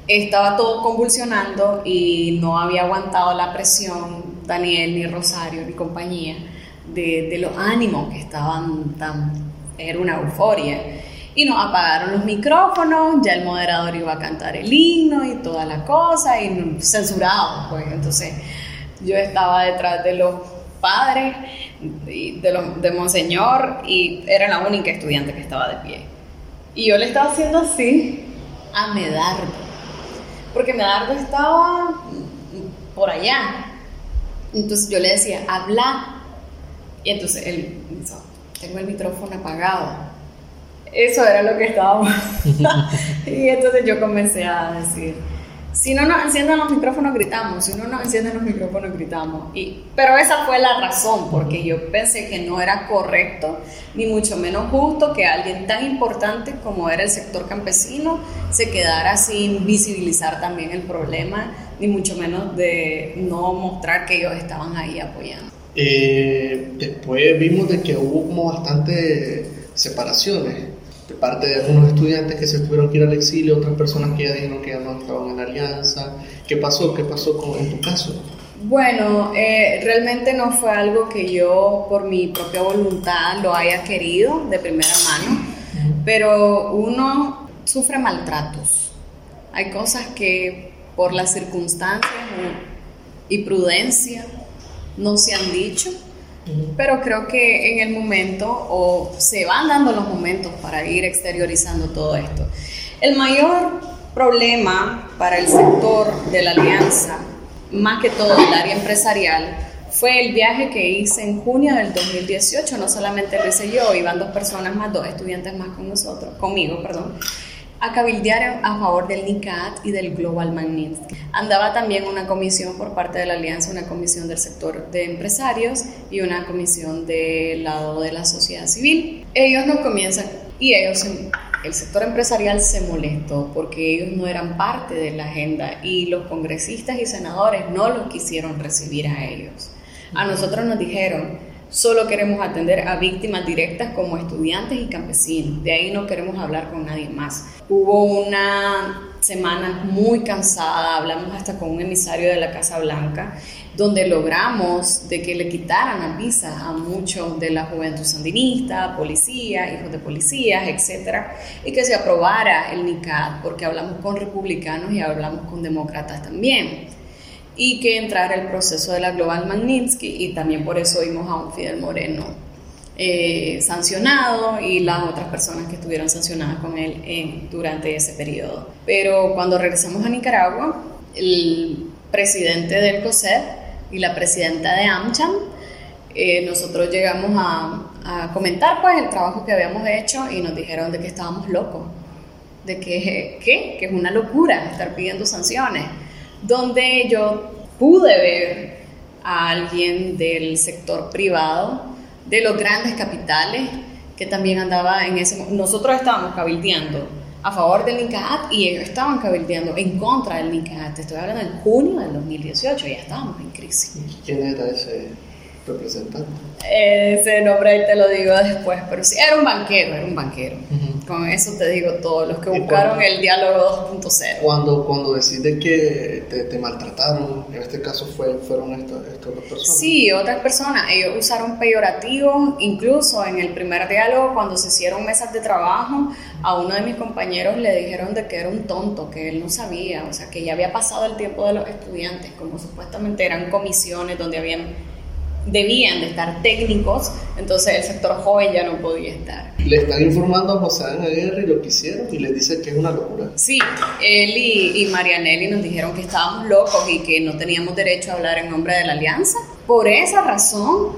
estaba todo convulsionando y no había aguantado la presión Daniel ni Rosario ni compañía de, los ánimos que estaban tan... era una euforia. Y nos apagaron los micrófonos, ya el moderador iba a cantar el himno y toda la cosa, y censurado, pues. Entonces yo estaba detrás de los padres, de, los, de Monseñor, y era la única estudiante que estaba de pie. Y yo le estaba haciendo así a Medardo porque Medardo estaba por allá. Entonces yo le decía, habla. Y entonces él dijo, tengo el micrófono apagado. Eso era lo que estábamos. y entonces yo comencé a decir, si no nos encienden los micrófonos, gritamos. Si no nos encienden los micrófonos, gritamos. Y, pero esa fue la razón, porque yo pensé que no era correcto, ni mucho menos justo, que alguien tan importante como era el sector campesino se quedara sin visibilizar también el problema, ni mucho menos de no mostrar que ellos estaban ahí apoyando. Eh, después vimos de que hubo como bastante separaciones de parte de algunos estudiantes que se tuvieron que ir al exilio, otras personas que ya dijeron que ya no estaban en la alianza. ¿Qué pasó? ¿Qué pasó con, en tu caso? Bueno, eh, realmente no fue algo que yo por mi propia voluntad lo haya querido de primera mano, pero uno sufre maltratos. Hay cosas que por las circunstancias y prudencia no se han dicho pero creo que en el momento, o se van dando los momentos para ir exteriorizando todo esto. El mayor problema para el sector de la alianza, más que todo el área empresarial, fue el viaje que hice en junio del 2018, no solamente lo hice yo, iban dos personas más, dos estudiantes más con nosotros, conmigo, perdón, a cabildear a favor del NICAT y del Global Magnitsky. Andaba también una comisión por parte de la Alianza, una comisión del sector de empresarios y una comisión del lado de la sociedad civil. Ellos nos comienzan y ellos, el sector empresarial se molestó porque ellos no eran parte de la agenda y los congresistas y senadores no los quisieron recibir a ellos. A nosotros nos dijeron, Solo queremos atender a víctimas directas como estudiantes y campesinos. De ahí no queremos hablar con nadie más. Hubo una semana muy cansada, hablamos hasta con un emisario de la Casa Blanca, donde logramos de que le quitaran la visa a muchos de la juventud sandinista, policías, hijos de policías, etcétera, y que se aprobara el NICAD, porque hablamos con republicanos y hablamos con demócratas también y que entrara el proceso de la Global Magnitsky y también por eso vimos a un Fidel Moreno eh, sancionado y las otras personas que estuvieron sancionadas con él durante ese periodo. Pero cuando regresamos a Nicaragua, el presidente del COSEP y la presidenta de AmCham, eh, nosotros llegamos a, a, comentar pues el trabajo que habíamos hecho y nos dijeron de que estábamos locos, de que, ¿qué? que es una locura estar pidiendo sanciones donde yo pude ver a alguien del sector privado, de los grandes capitales, que también andaba en ese Nosotros estábamos cabildeando a favor del NICAAT y ellos estaban cabildeando en contra del NICAAT. Estoy hablando en junio del 2018, ya estábamos en crisis. ¿Quién era ese representante? Ese nombre te lo digo después, pero sí, era un banquero, era un banquero. Con eso te digo todo, los que buscaron el diálogo 2.0. Cuando, cuando decide que te, maltrataron, en este caso fue, fueron estas, otras personas. Sí, otras personas. Ellos usaron peyorativos, incluso en el primer diálogo, cuando se hicieron mesas de trabajo, a uno de mis compañeros le dijeron de que era un tonto, que él no sabía, o sea, que ya había pasado el tiempo de los estudiantes, como supuestamente eran comisiones donde habían debían de estar técnicos, entonces el sector joven ya no podía estar. Le están informando a José Aguirre lo que hicieron y les dice que es una locura. Sí, él y, y Marianelli nos dijeron que estábamos locos y que no teníamos derecho a hablar en nombre de la alianza. Por esa razón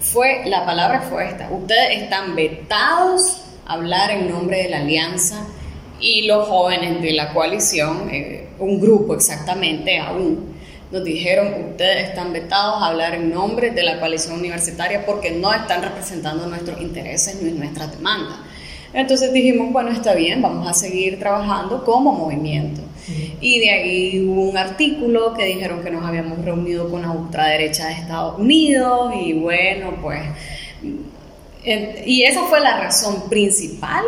fue, la palabra fue esta, ustedes están vetados a hablar en nombre de la alianza y los jóvenes de la coalición, eh, un grupo exactamente aún, nos dijeron, ustedes están vetados a hablar en nombre de la coalición universitaria porque no están representando nuestros intereses ni nuestras demandas. Entonces dijimos, bueno, está bien, vamos a seguir trabajando como movimiento. Y de ahí hubo un artículo que dijeron que nos habíamos reunido con la ultraderecha de Estados Unidos y bueno, pues... Y esa fue la razón principal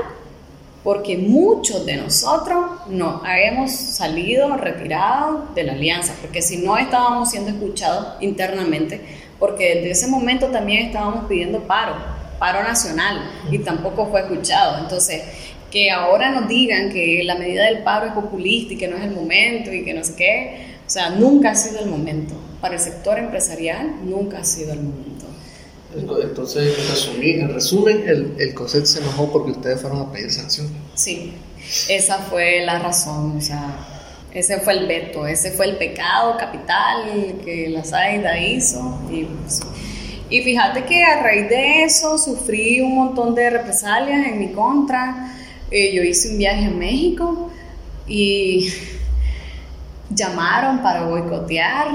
porque muchos de nosotros no hemos salido retirados de la alianza, porque si no estábamos siendo escuchados internamente, porque desde ese momento también estábamos pidiendo paro, paro nacional, y tampoco fue escuchado. Entonces, que ahora nos digan que la medida del paro es populista y que no es el momento y que no sé qué, o sea, nunca ha sido el momento. Para el sector empresarial, nunca ha sido el momento. Entonces, en resumen, el, el COSET se enojó porque ustedes fueron a pedir sanciones. Sí, esa fue la razón, o sea, ese fue el veto, ese fue el pecado capital que la SAIDA hizo. Y, pues, y fíjate que a raíz de eso sufrí un montón de represalias en mi contra. Eh, yo hice un viaje a México y llamaron para boicotear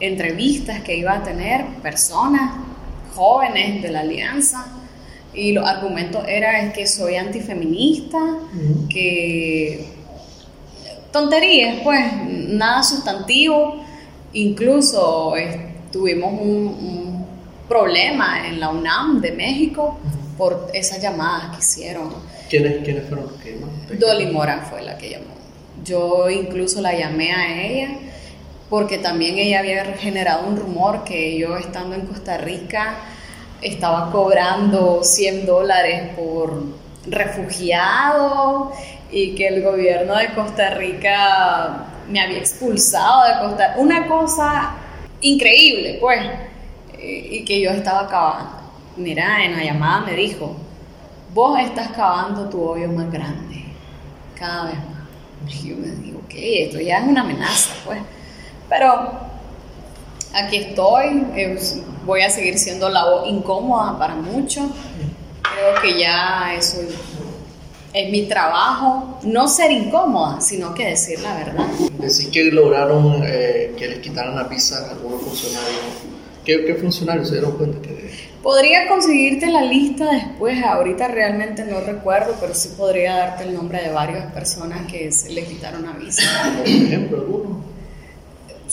entrevistas que iba a tener personas jóvenes de la alianza y los argumentos eran que soy antifeminista, que tonterías, pues, nada sustantivo, incluso tuvimos un, problema en la UNAM de México por esas llamadas que hicieron. ¿Quiénes, ¿quiénes fueron los que llamaron? Dolly Mora fue la que llamó. Yo incluso la llamé a ella porque también ella había generado un rumor que yo estando en Costa Rica estaba cobrando 100 dólares por refugiado y que el gobierno de Costa Rica me había expulsado de Costa Rica. Una cosa increíble, pues, y que yo estaba cavando. Mira, en la llamada me dijo, vos estás cavando tu hoyo más grande, cada vez más. Y yo me digo, ok, esto ya es una amenaza, pues. Pero aquí estoy, eh, voy a seguir siendo la voz incómoda para muchos. Creo que ya eso es mi trabajo, no ser incómoda, sino que decir la verdad. Decir que lograron eh, que les quitaran la visa a algunos funcionarios. ¿Qué, funcionarios se dieron cuenta que.? Podría conseguirte la lista después, ahorita realmente no recuerdo, pero sí podría darte el nombre de varias personas que se les quitaron la visa. Por ejemplo, alguno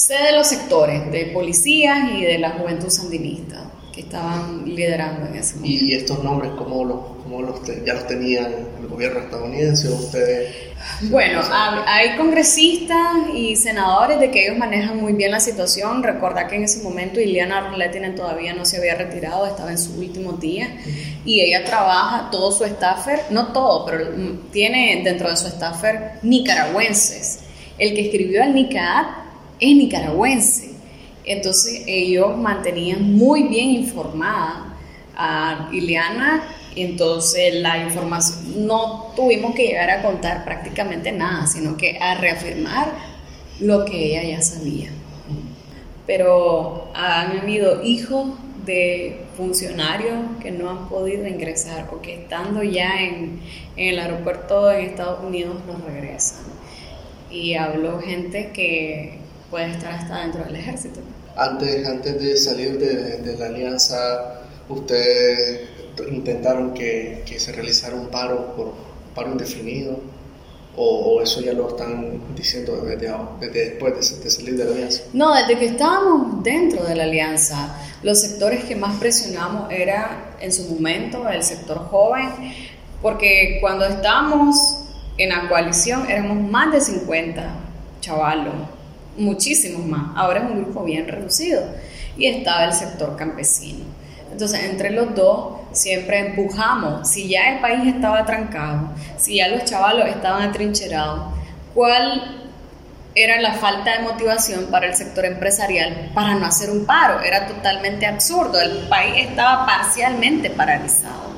sé de los sectores, de policías y de la juventud sandinista que estaban liderando en ese momento. ¿Y estos nombres cómo los, cómo los ya los tenían el gobierno estadounidense o ustedes? Bueno, hay congresistas y senadores de que ellos manejan muy bien la situación. Recuerda que en ese momento Ileana Roletinen todavía no se había retirado, estaba en su último día y ella trabaja, todo su staffer, no todo, pero tiene dentro de su staffer nicaragüenses. El que escribió el NICAAT es nicaragüense. Entonces ellos mantenían muy bien informada a Ileana, entonces la información, no tuvimos que llegar a contar prácticamente nada, sino que a reafirmar lo que ella ya sabía. Pero han habido hijos de funcionarios que no han podido ingresar o que estando ya en, el aeropuerto en Estados Unidos no regresan. Y habló gente que puede estar hasta dentro del ejército. Antes, antes de salir de, la alianza, ustedes intentaron que, que, se realizara un paro por paro indefinido o, eso ya lo están diciendo desde, después de, salir de la alianza? No, desde que estábamos dentro de la alianza, los sectores que más presionamos era en su momento el sector joven, porque cuando estábamos en la coalición éramos más de 50 chavalos, muchísimos más. Ahora es un grupo bien reducido y estaba el sector campesino. Entonces, entre los dos siempre empujamos. Si ya el país estaba trancado, si ya los chavalos estaban atrincherados, ¿cuál era la falta de motivación para el sector empresarial para no hacer un paro? Era totalmente absurdo. El país estaba parcialmente paralizado.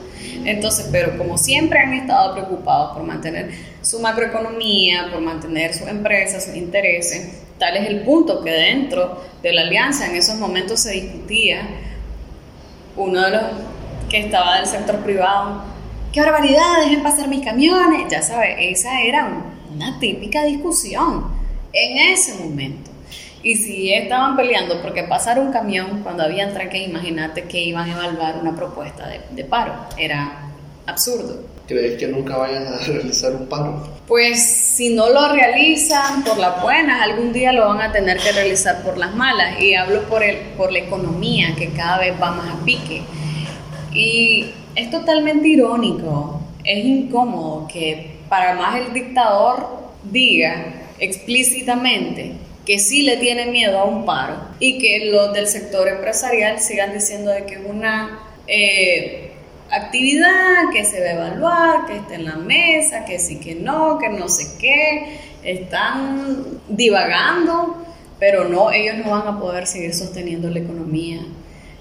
Entonces, pero como siempre han estado preocupados por mantener su macroeconomía, por mantener sus empresas, sus intereses, tal es el punto que dentro de la alianza en esos momentos se discutía uno de los que estaba del sector privado, qué barbaridad, dejen pasar mis camiones, ya sabes, esa era una típica discusión en ese momento. Y si estaban peleando porque pasar un camión cuando habían tranque, imagínate que iban a evaluar una propuesta de, de paro. Era absurdo. ¿Crees que nunca vayan a realizar un paro? Pues si no lo realizan por las buenas, algún día lo van a tener que realizar por las malas. Y hablo por, el, por la economía, que cada vez va más a pique. Y es totalmente irónico, es incómodo que para más el dictador diga explícitamente que sí le tiene miedo a un paro y que los del sector empresarial sigan diciendo de que es una eh, actividad que se debe evaluar, que está en la mesa, que sí, que no, que no sé qué, están divagando, pero no, ellos no van a poder seguir sosteniendo la economía.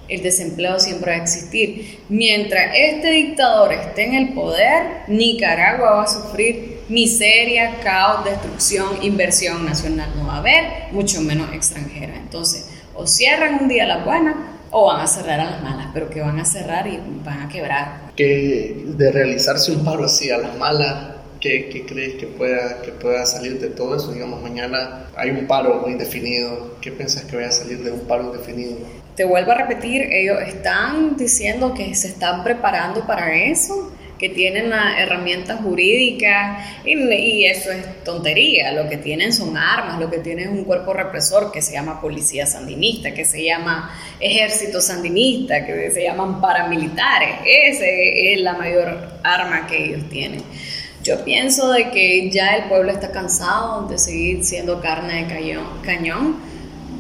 El desempleo siempre va a existir. Mientras este dictador esté en el poder, Nicaragua va a sufrir miseria, caos, destrucción, inversión nacional no va a haber, mucho menos extranjera. Entonces, o cierran un día la buena o van a cerrar a las malas, pero que van a cerrar y van a quebrar. Que de realizarse un paro así a las malas, ¿qué, crees que pueda, que pueda salir de todo eso? Digamos, mañana hay un paro muy indefinido, ¿qué piensas que vaya a salir de un paro indefinido? Te vuelvo a repetir, ellos están diciendo que se están preparando para eso que tienen la herramientas jurídicas y, eso es tontería. Lo que tienen son armas, lo que tienen es un cuerpo represor que se llama policía sandinista, que se llama ejército sandinista, que se llaman paramilitares. Esa es la mayor arma que ellos tienen. Yo pienso de que ya el pueblo está cansado de seguir siendo carne de cañón.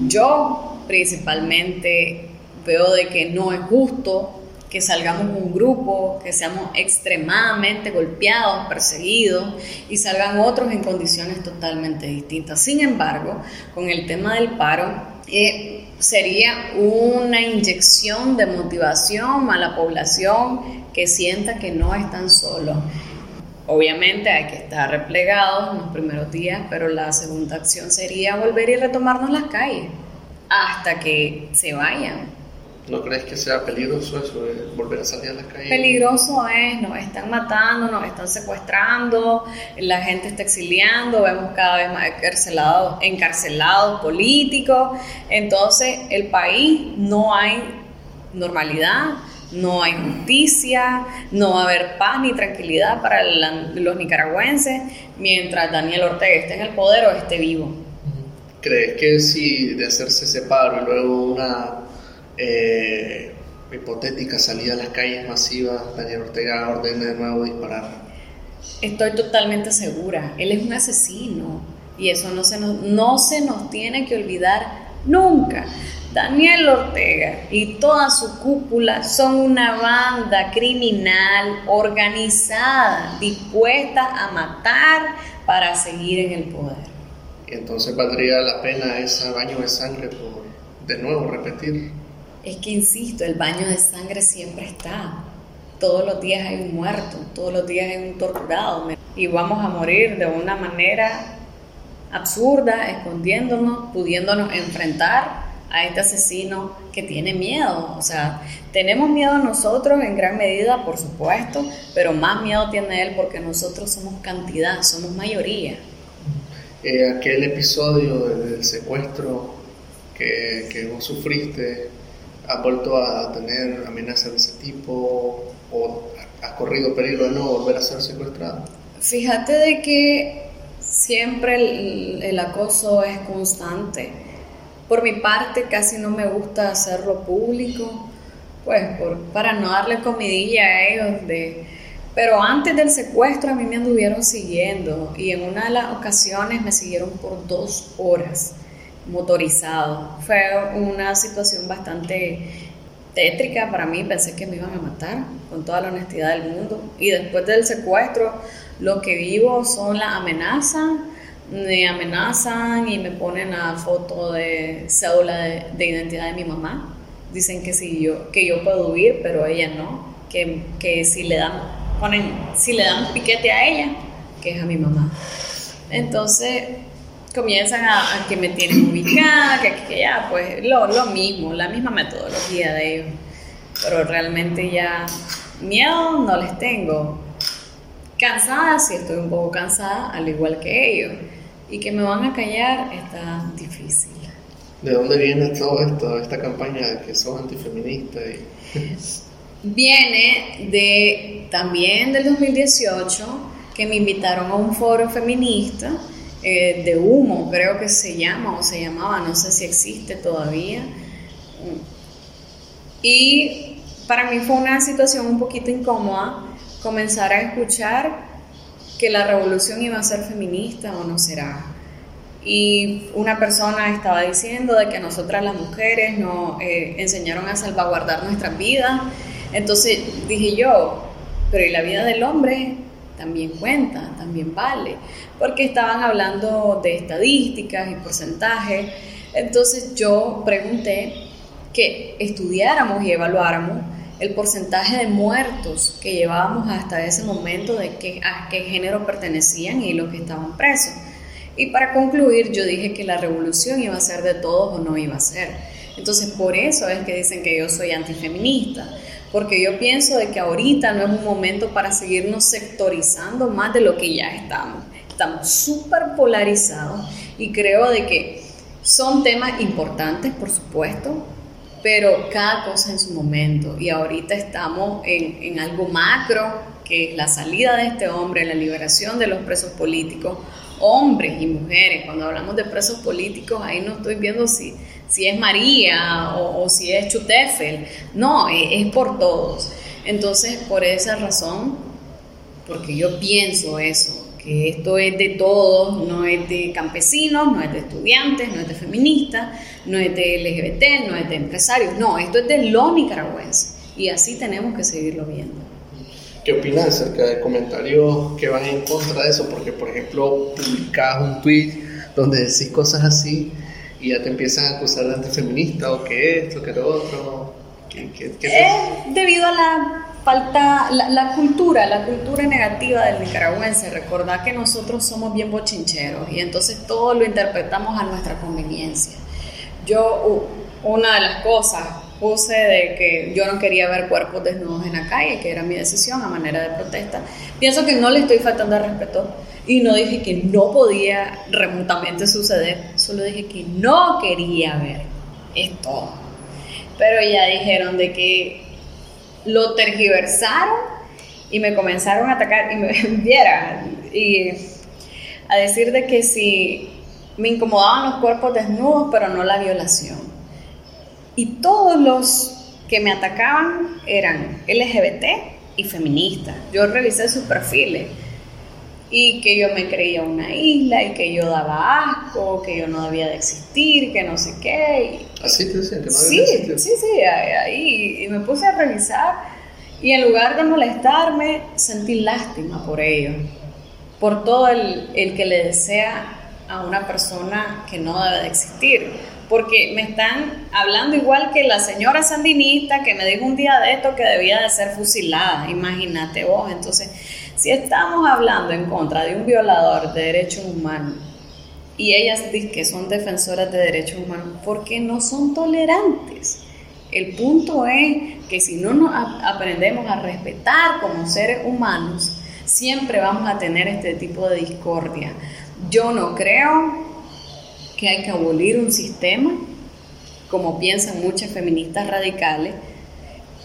Yo principalmente veo de que no es justo que salgamos un grupo, que seamos extremadamente golpeados, perseguidos y salgan otros en condiciones totalmente distintas. Sin embargo, con el tema del paro, eh, sería una inyección de motivación a la población que sienta que no están solos. Obviamente hay que estar replegados en los primeros días, pero la segunda acción sería volver y retomarnos las calles hasta que se vayan ¿No crees que sea peligroso eso de volver a salir a las calles? Peligroso es, nos están matando, nos están secuestrando, la gente está exiliando, vemos cada vez más encarcelados, encarcelados políticos. Entonces, el país no hay normalidad, no hay justicia, no va a haber paz ni tranquilidad para los nicaragüenses mientras Daniel Ortega esté en el poder o esté vivo. ¿Crees que si de hacerse ese paro y luego una eh, hipotética salida a las calles masivas, Daniel Ortega ordene de nuevo disparar. Estoy totalmente segura, él es un asesino y eso no se nos, no se nos tiene que olvidar nunca. Daniel Ortega y toda su cúpula son una banda criminal organizada, dispuesta a matar para seguir en el poder. entonces valdría la pena ese baño de sangre por de nuevo repetir. Es que, insisto, el baño de sangre siempre está. Todos los días hay un muerto, todos los días hay un torturado. Y vamos a morir de una manera absurda, escondiéndonos, pudiéndonos enfrentar a este asesino que tiene miedo. O sea, tenemos miedo nosotros en gran medida, por supuesto, pero más miedo tiene él porque nosotros somos cantidad, somos mayoría. eh, aquel episodio del secuestro que, que vos sufriste, ¿has vuelto a tener amenazas de ese tipo o has corrido peligro de no volver a ser secuestrado? Fíjate de que siempre el, el acoso es constante. Por mi parte casi no me gusta hacerlo público, pues por, para no darle comidilla a ellos de pero antes del secuestro a mí me anduvieron siguiendo y en una de las ocasiones me siguieron por dos horas motorizado. Fue una situación bastante tétrica para mí, pensé que me iban a matar con toda la honestidad del mundo. Y después del secuestro, lo que vivo son las amenazas, me amenazan y me ponen la foto de cédula de, identidad de mi mamá. Dicen que, si yo, que yo puedo huir, pero ella no, que, que si le dan ponen, si le dan piquete a ella, que es a mi mamá. Entonces comienzan a, que me tienen ubicada, que, que ya, pues lo, lo, mismo, la misma metodología de ellos. Pero realmente ya miedo no les tengo. Cansada, sí estoy un poco cansada, al igual que ellos. Y que me van a callar está difícil. ¿De dónde viene todo esto, esta campaña de que sos antifeminista? Y... viene de también del 2018 que me invitaron a un foro feminista eh, de humo, creo que se llama o se llamaba, no sé si existe todavía. Y para mí fue una situación un poquito incómoda comenzar a escuchar que la revolución iba a ser feminista o no será. Y una persona estaba diciendo de que nosotras las mujeres nos eh, enseñaron a salvaguardar nuestras vidas entonces dije yo, pero ¿y la vida del hombre? También cuenta, también vale, porque estaban hablando de estadísticas y porcentajes. Entonces yo pregunté que estudiáramos y evaluáramos el porcentaje de muertos que llevábamos hasta ese momento de que, a qué género pertenecían y los que estaban presos. Y para concluir, yo dije que la revolución iba a ser de todos o no iba a ser. Entonces, por eso es que dicen que yo soy antifeminista, porque yo pienso de que ahorita no es un momento para seguirnos sectorizando más de lo que ya estamos. Estamos súper polarizados y creo de que son temas importantes, por supuesto, pero cada cosa en su momento. Y ahorita estamos en, en algo macro, que es la salida de este hombre, la liberación de los presos políticos, hombres y mujeres. Cuando hablamos de presos políticos, ahí no estoy viendo si si es María o, si es Chutefel, no, es, por todos. Entonces, por esa razón, porque yo pienso eso, que esto es de todos, no es de campesinos, no es de estudiantes, no es de feministas, no es de LGBT, no es de empresarios, no, esto es de los nicaragüenses y así tenemos que seguirlo viendo. ¿Qué opinas acerca de comentarios que van en contra de eso? Porque, por ejemplo, publicás un tweet donde decís cosas así y ya te empiezan a acusar de antifeminista o que esto, que lo otro. es debido a la falta, la, cultura, la cultura negativa del nicaragüense. Recordar que nosotros somos bien bochincheros y entonces todo lo interpretamos a nuestra conveniencia. Yo, una de las cosas, puse de que yo no quería ver cuerpos desnudos en la calle, que era mi decisión a manera de protesta. Pienso que no le estoy faltando al respeto y no dije que no podía remotamente suceder, solo dije que no quería ver. esto Pero ya dijeron de que lo tergiversaron y me comenzaron a atacar y me vieran y a decir de que si me incomodaban los cuerpos desnudos, pero no la violación. Y todos los que me atacaban eran LGBT y feministas. Yo revisé sus perfiles y que yo me creía una isla y que yo daba asco, que yo no debía de existir, que no sé qué. Así te decían que no sí, Sí, sí, ahí, y me puse a revisar y en lugar de molestarme, sentí lástima por ellos, por todo el, el que le desea a una persona que no debe de existir. Porque me están hablando igual que la señora sandinista que me dijo un día de esto que debía de ser fusilada. Imagínate vos. Entonces, si estamos hablando en contra de un violador de derechos humanos y ellas dicen que son defensoras de derechos humanos, ¿por qué no son tolerantes? El punto es que si no nos aprendemos a respetar como seres humanos, siempre vamos a tener este tipo de discordia, Yo no creo que hay que abolir un sistema, como piensan muchas feministas radicales.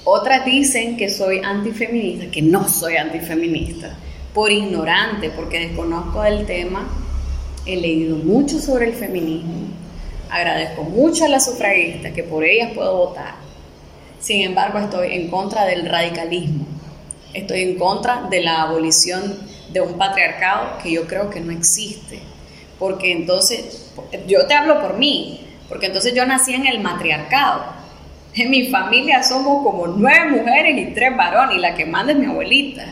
Otras dicen que soy antifeminista, que no soy antifeminista, por ignorante, porque desconozco el tema. He leído mucho sobre el feminismo. Agradezco mucho a las sufragistas, que por ellas puedo votar. Sin embargo, estoy en contra del radicalismo. Estoy en contra de la abolición de un patriarcado que yo creo que no existe. Porque entonces, yo te hablo por mí, porque entonces yo nací en el matriarcado. En mi familia somos como nueve mujeres y tres varones, y la que manda es mi abuelita.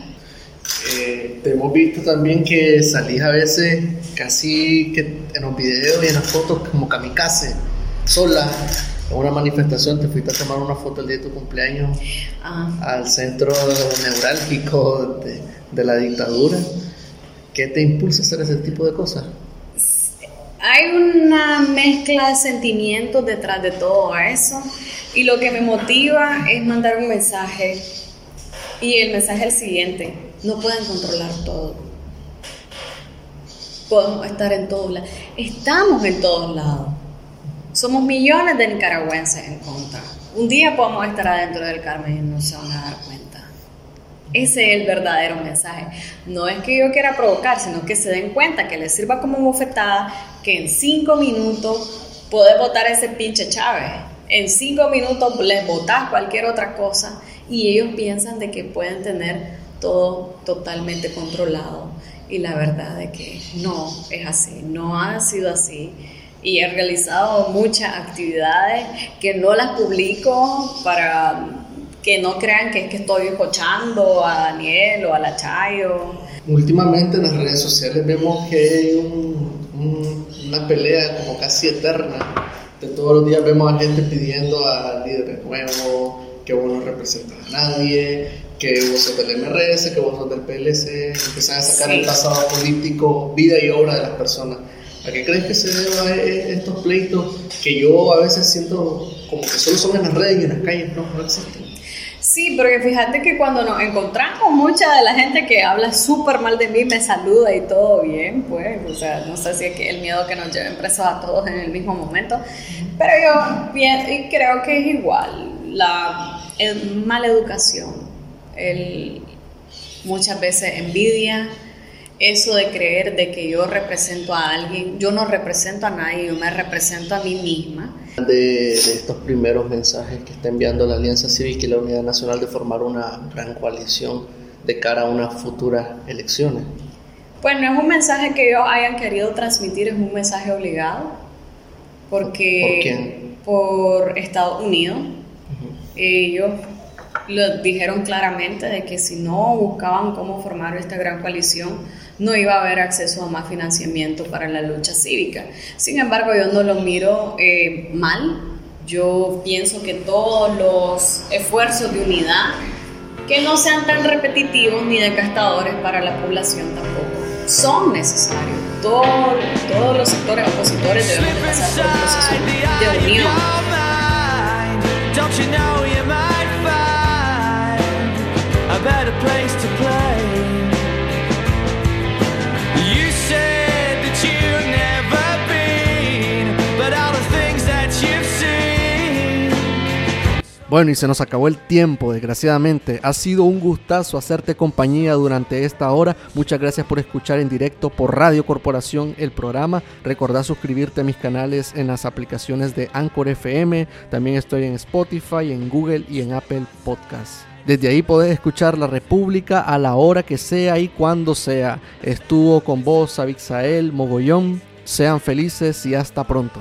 Eh, te hemos visto también que salís a veces casi que en los videos y en las fotos como kamikaze, sola, en una manifestación, te fuiste a tomar una foto el día de tu cumpleaños ah. al centro neurálgico de, de la dictadura. ¿Qué te impulsa a hacer ese tipo de cosas? Hay una mezcla de sentimientos detrás de todo eso y lo que me motiva es mandar un mensaje y el mensaje es el siguiente, no pueden controlar todo. Podemos estar en todos lados. Estamos en todos lados. Somos millones de nicaragüenses en contra. Un día podemos estar adentro del Carmen y no se van a dar cuenta. Ese es el verdadero mensaje. No es que yo quiera provocar, sino que se den cuenta, que les sirva como bofetada, que en cinco minutos puedes votar ese pinche Chávez. En cinco minutos les votás cualquier otra cosa y ellos piensan de que pueden tener todo totalmente controlado. Y la verdad es que no es así, no ha sido así. Y he realizado muchas actividades que no las publico para que no crean que es que estoy escuchando a Daniel o a la Chayo. Últimamente en las redes sociales vemos que hay una pelea como casi eterna. De todos los días vemos a gente pidiendo a líderes nuevos, que vos no representas a nadie, que vos sos del MRS, que vos sos del PLC, empiezan a sacar el pasado político, vida y obra de las personas. ¿A qué crees que se deba estos pleitos que yo a veces siento como que solo son en las redes y en las calles no, no existen? Sí, porque fíjate que cuando nos encontramos, mucha de la gente que habla súper mal de mí me saluda y todo bien, pues, o sea, no sé si es que el miedo que nos lleven presos a todos en el mismo momento, pero yo bien, creo que es igual, la mala educación, el, muchas veces envidia, eso de creer de que yo represento a alguien, yo no represento a nadie, yo me represento a mí misma de, estos primeros mensajes que está enviando la Alianza Cívica y la Unidad Nacional de formar una gran coalición de cara a unas futuras elecciones? Pues no es un mensaje que ellos hayan querido transmitir, es un mensaje obligado, porque ¿Por, Estados Unidos. Ellos lo dijeron claramente de que si no buscaban cómo formar esta gran coalición, no iba a haber acceso a más financiamiento para la lucha cívica. Sin embargo, yo no lo miro eh, mal. Yo pienso que todos los esfuerzos de unidad, que no sean tan repetitivos ni desgastadores para la población tampoco, son necesarios. todos los sectores opositores deben pasar por de unión. Bueno, y se nos acabó el tiempo, desgraciadamente. Ha sido un gustazo hacerte compañía durante esta hora. Muchas gracias por escuchar en directo por Radio Corporación el programa. Recordá suscribirte a mis canales en las aplicaciones de Anchor FM. También estoy en Spotify, en Google y en Apple Podcasts. Desde ahí podés escuchar La República a la hora que sea y cuando sea. Estuvo con vos Abixael Mogollón. Sean felices y hasta pronto.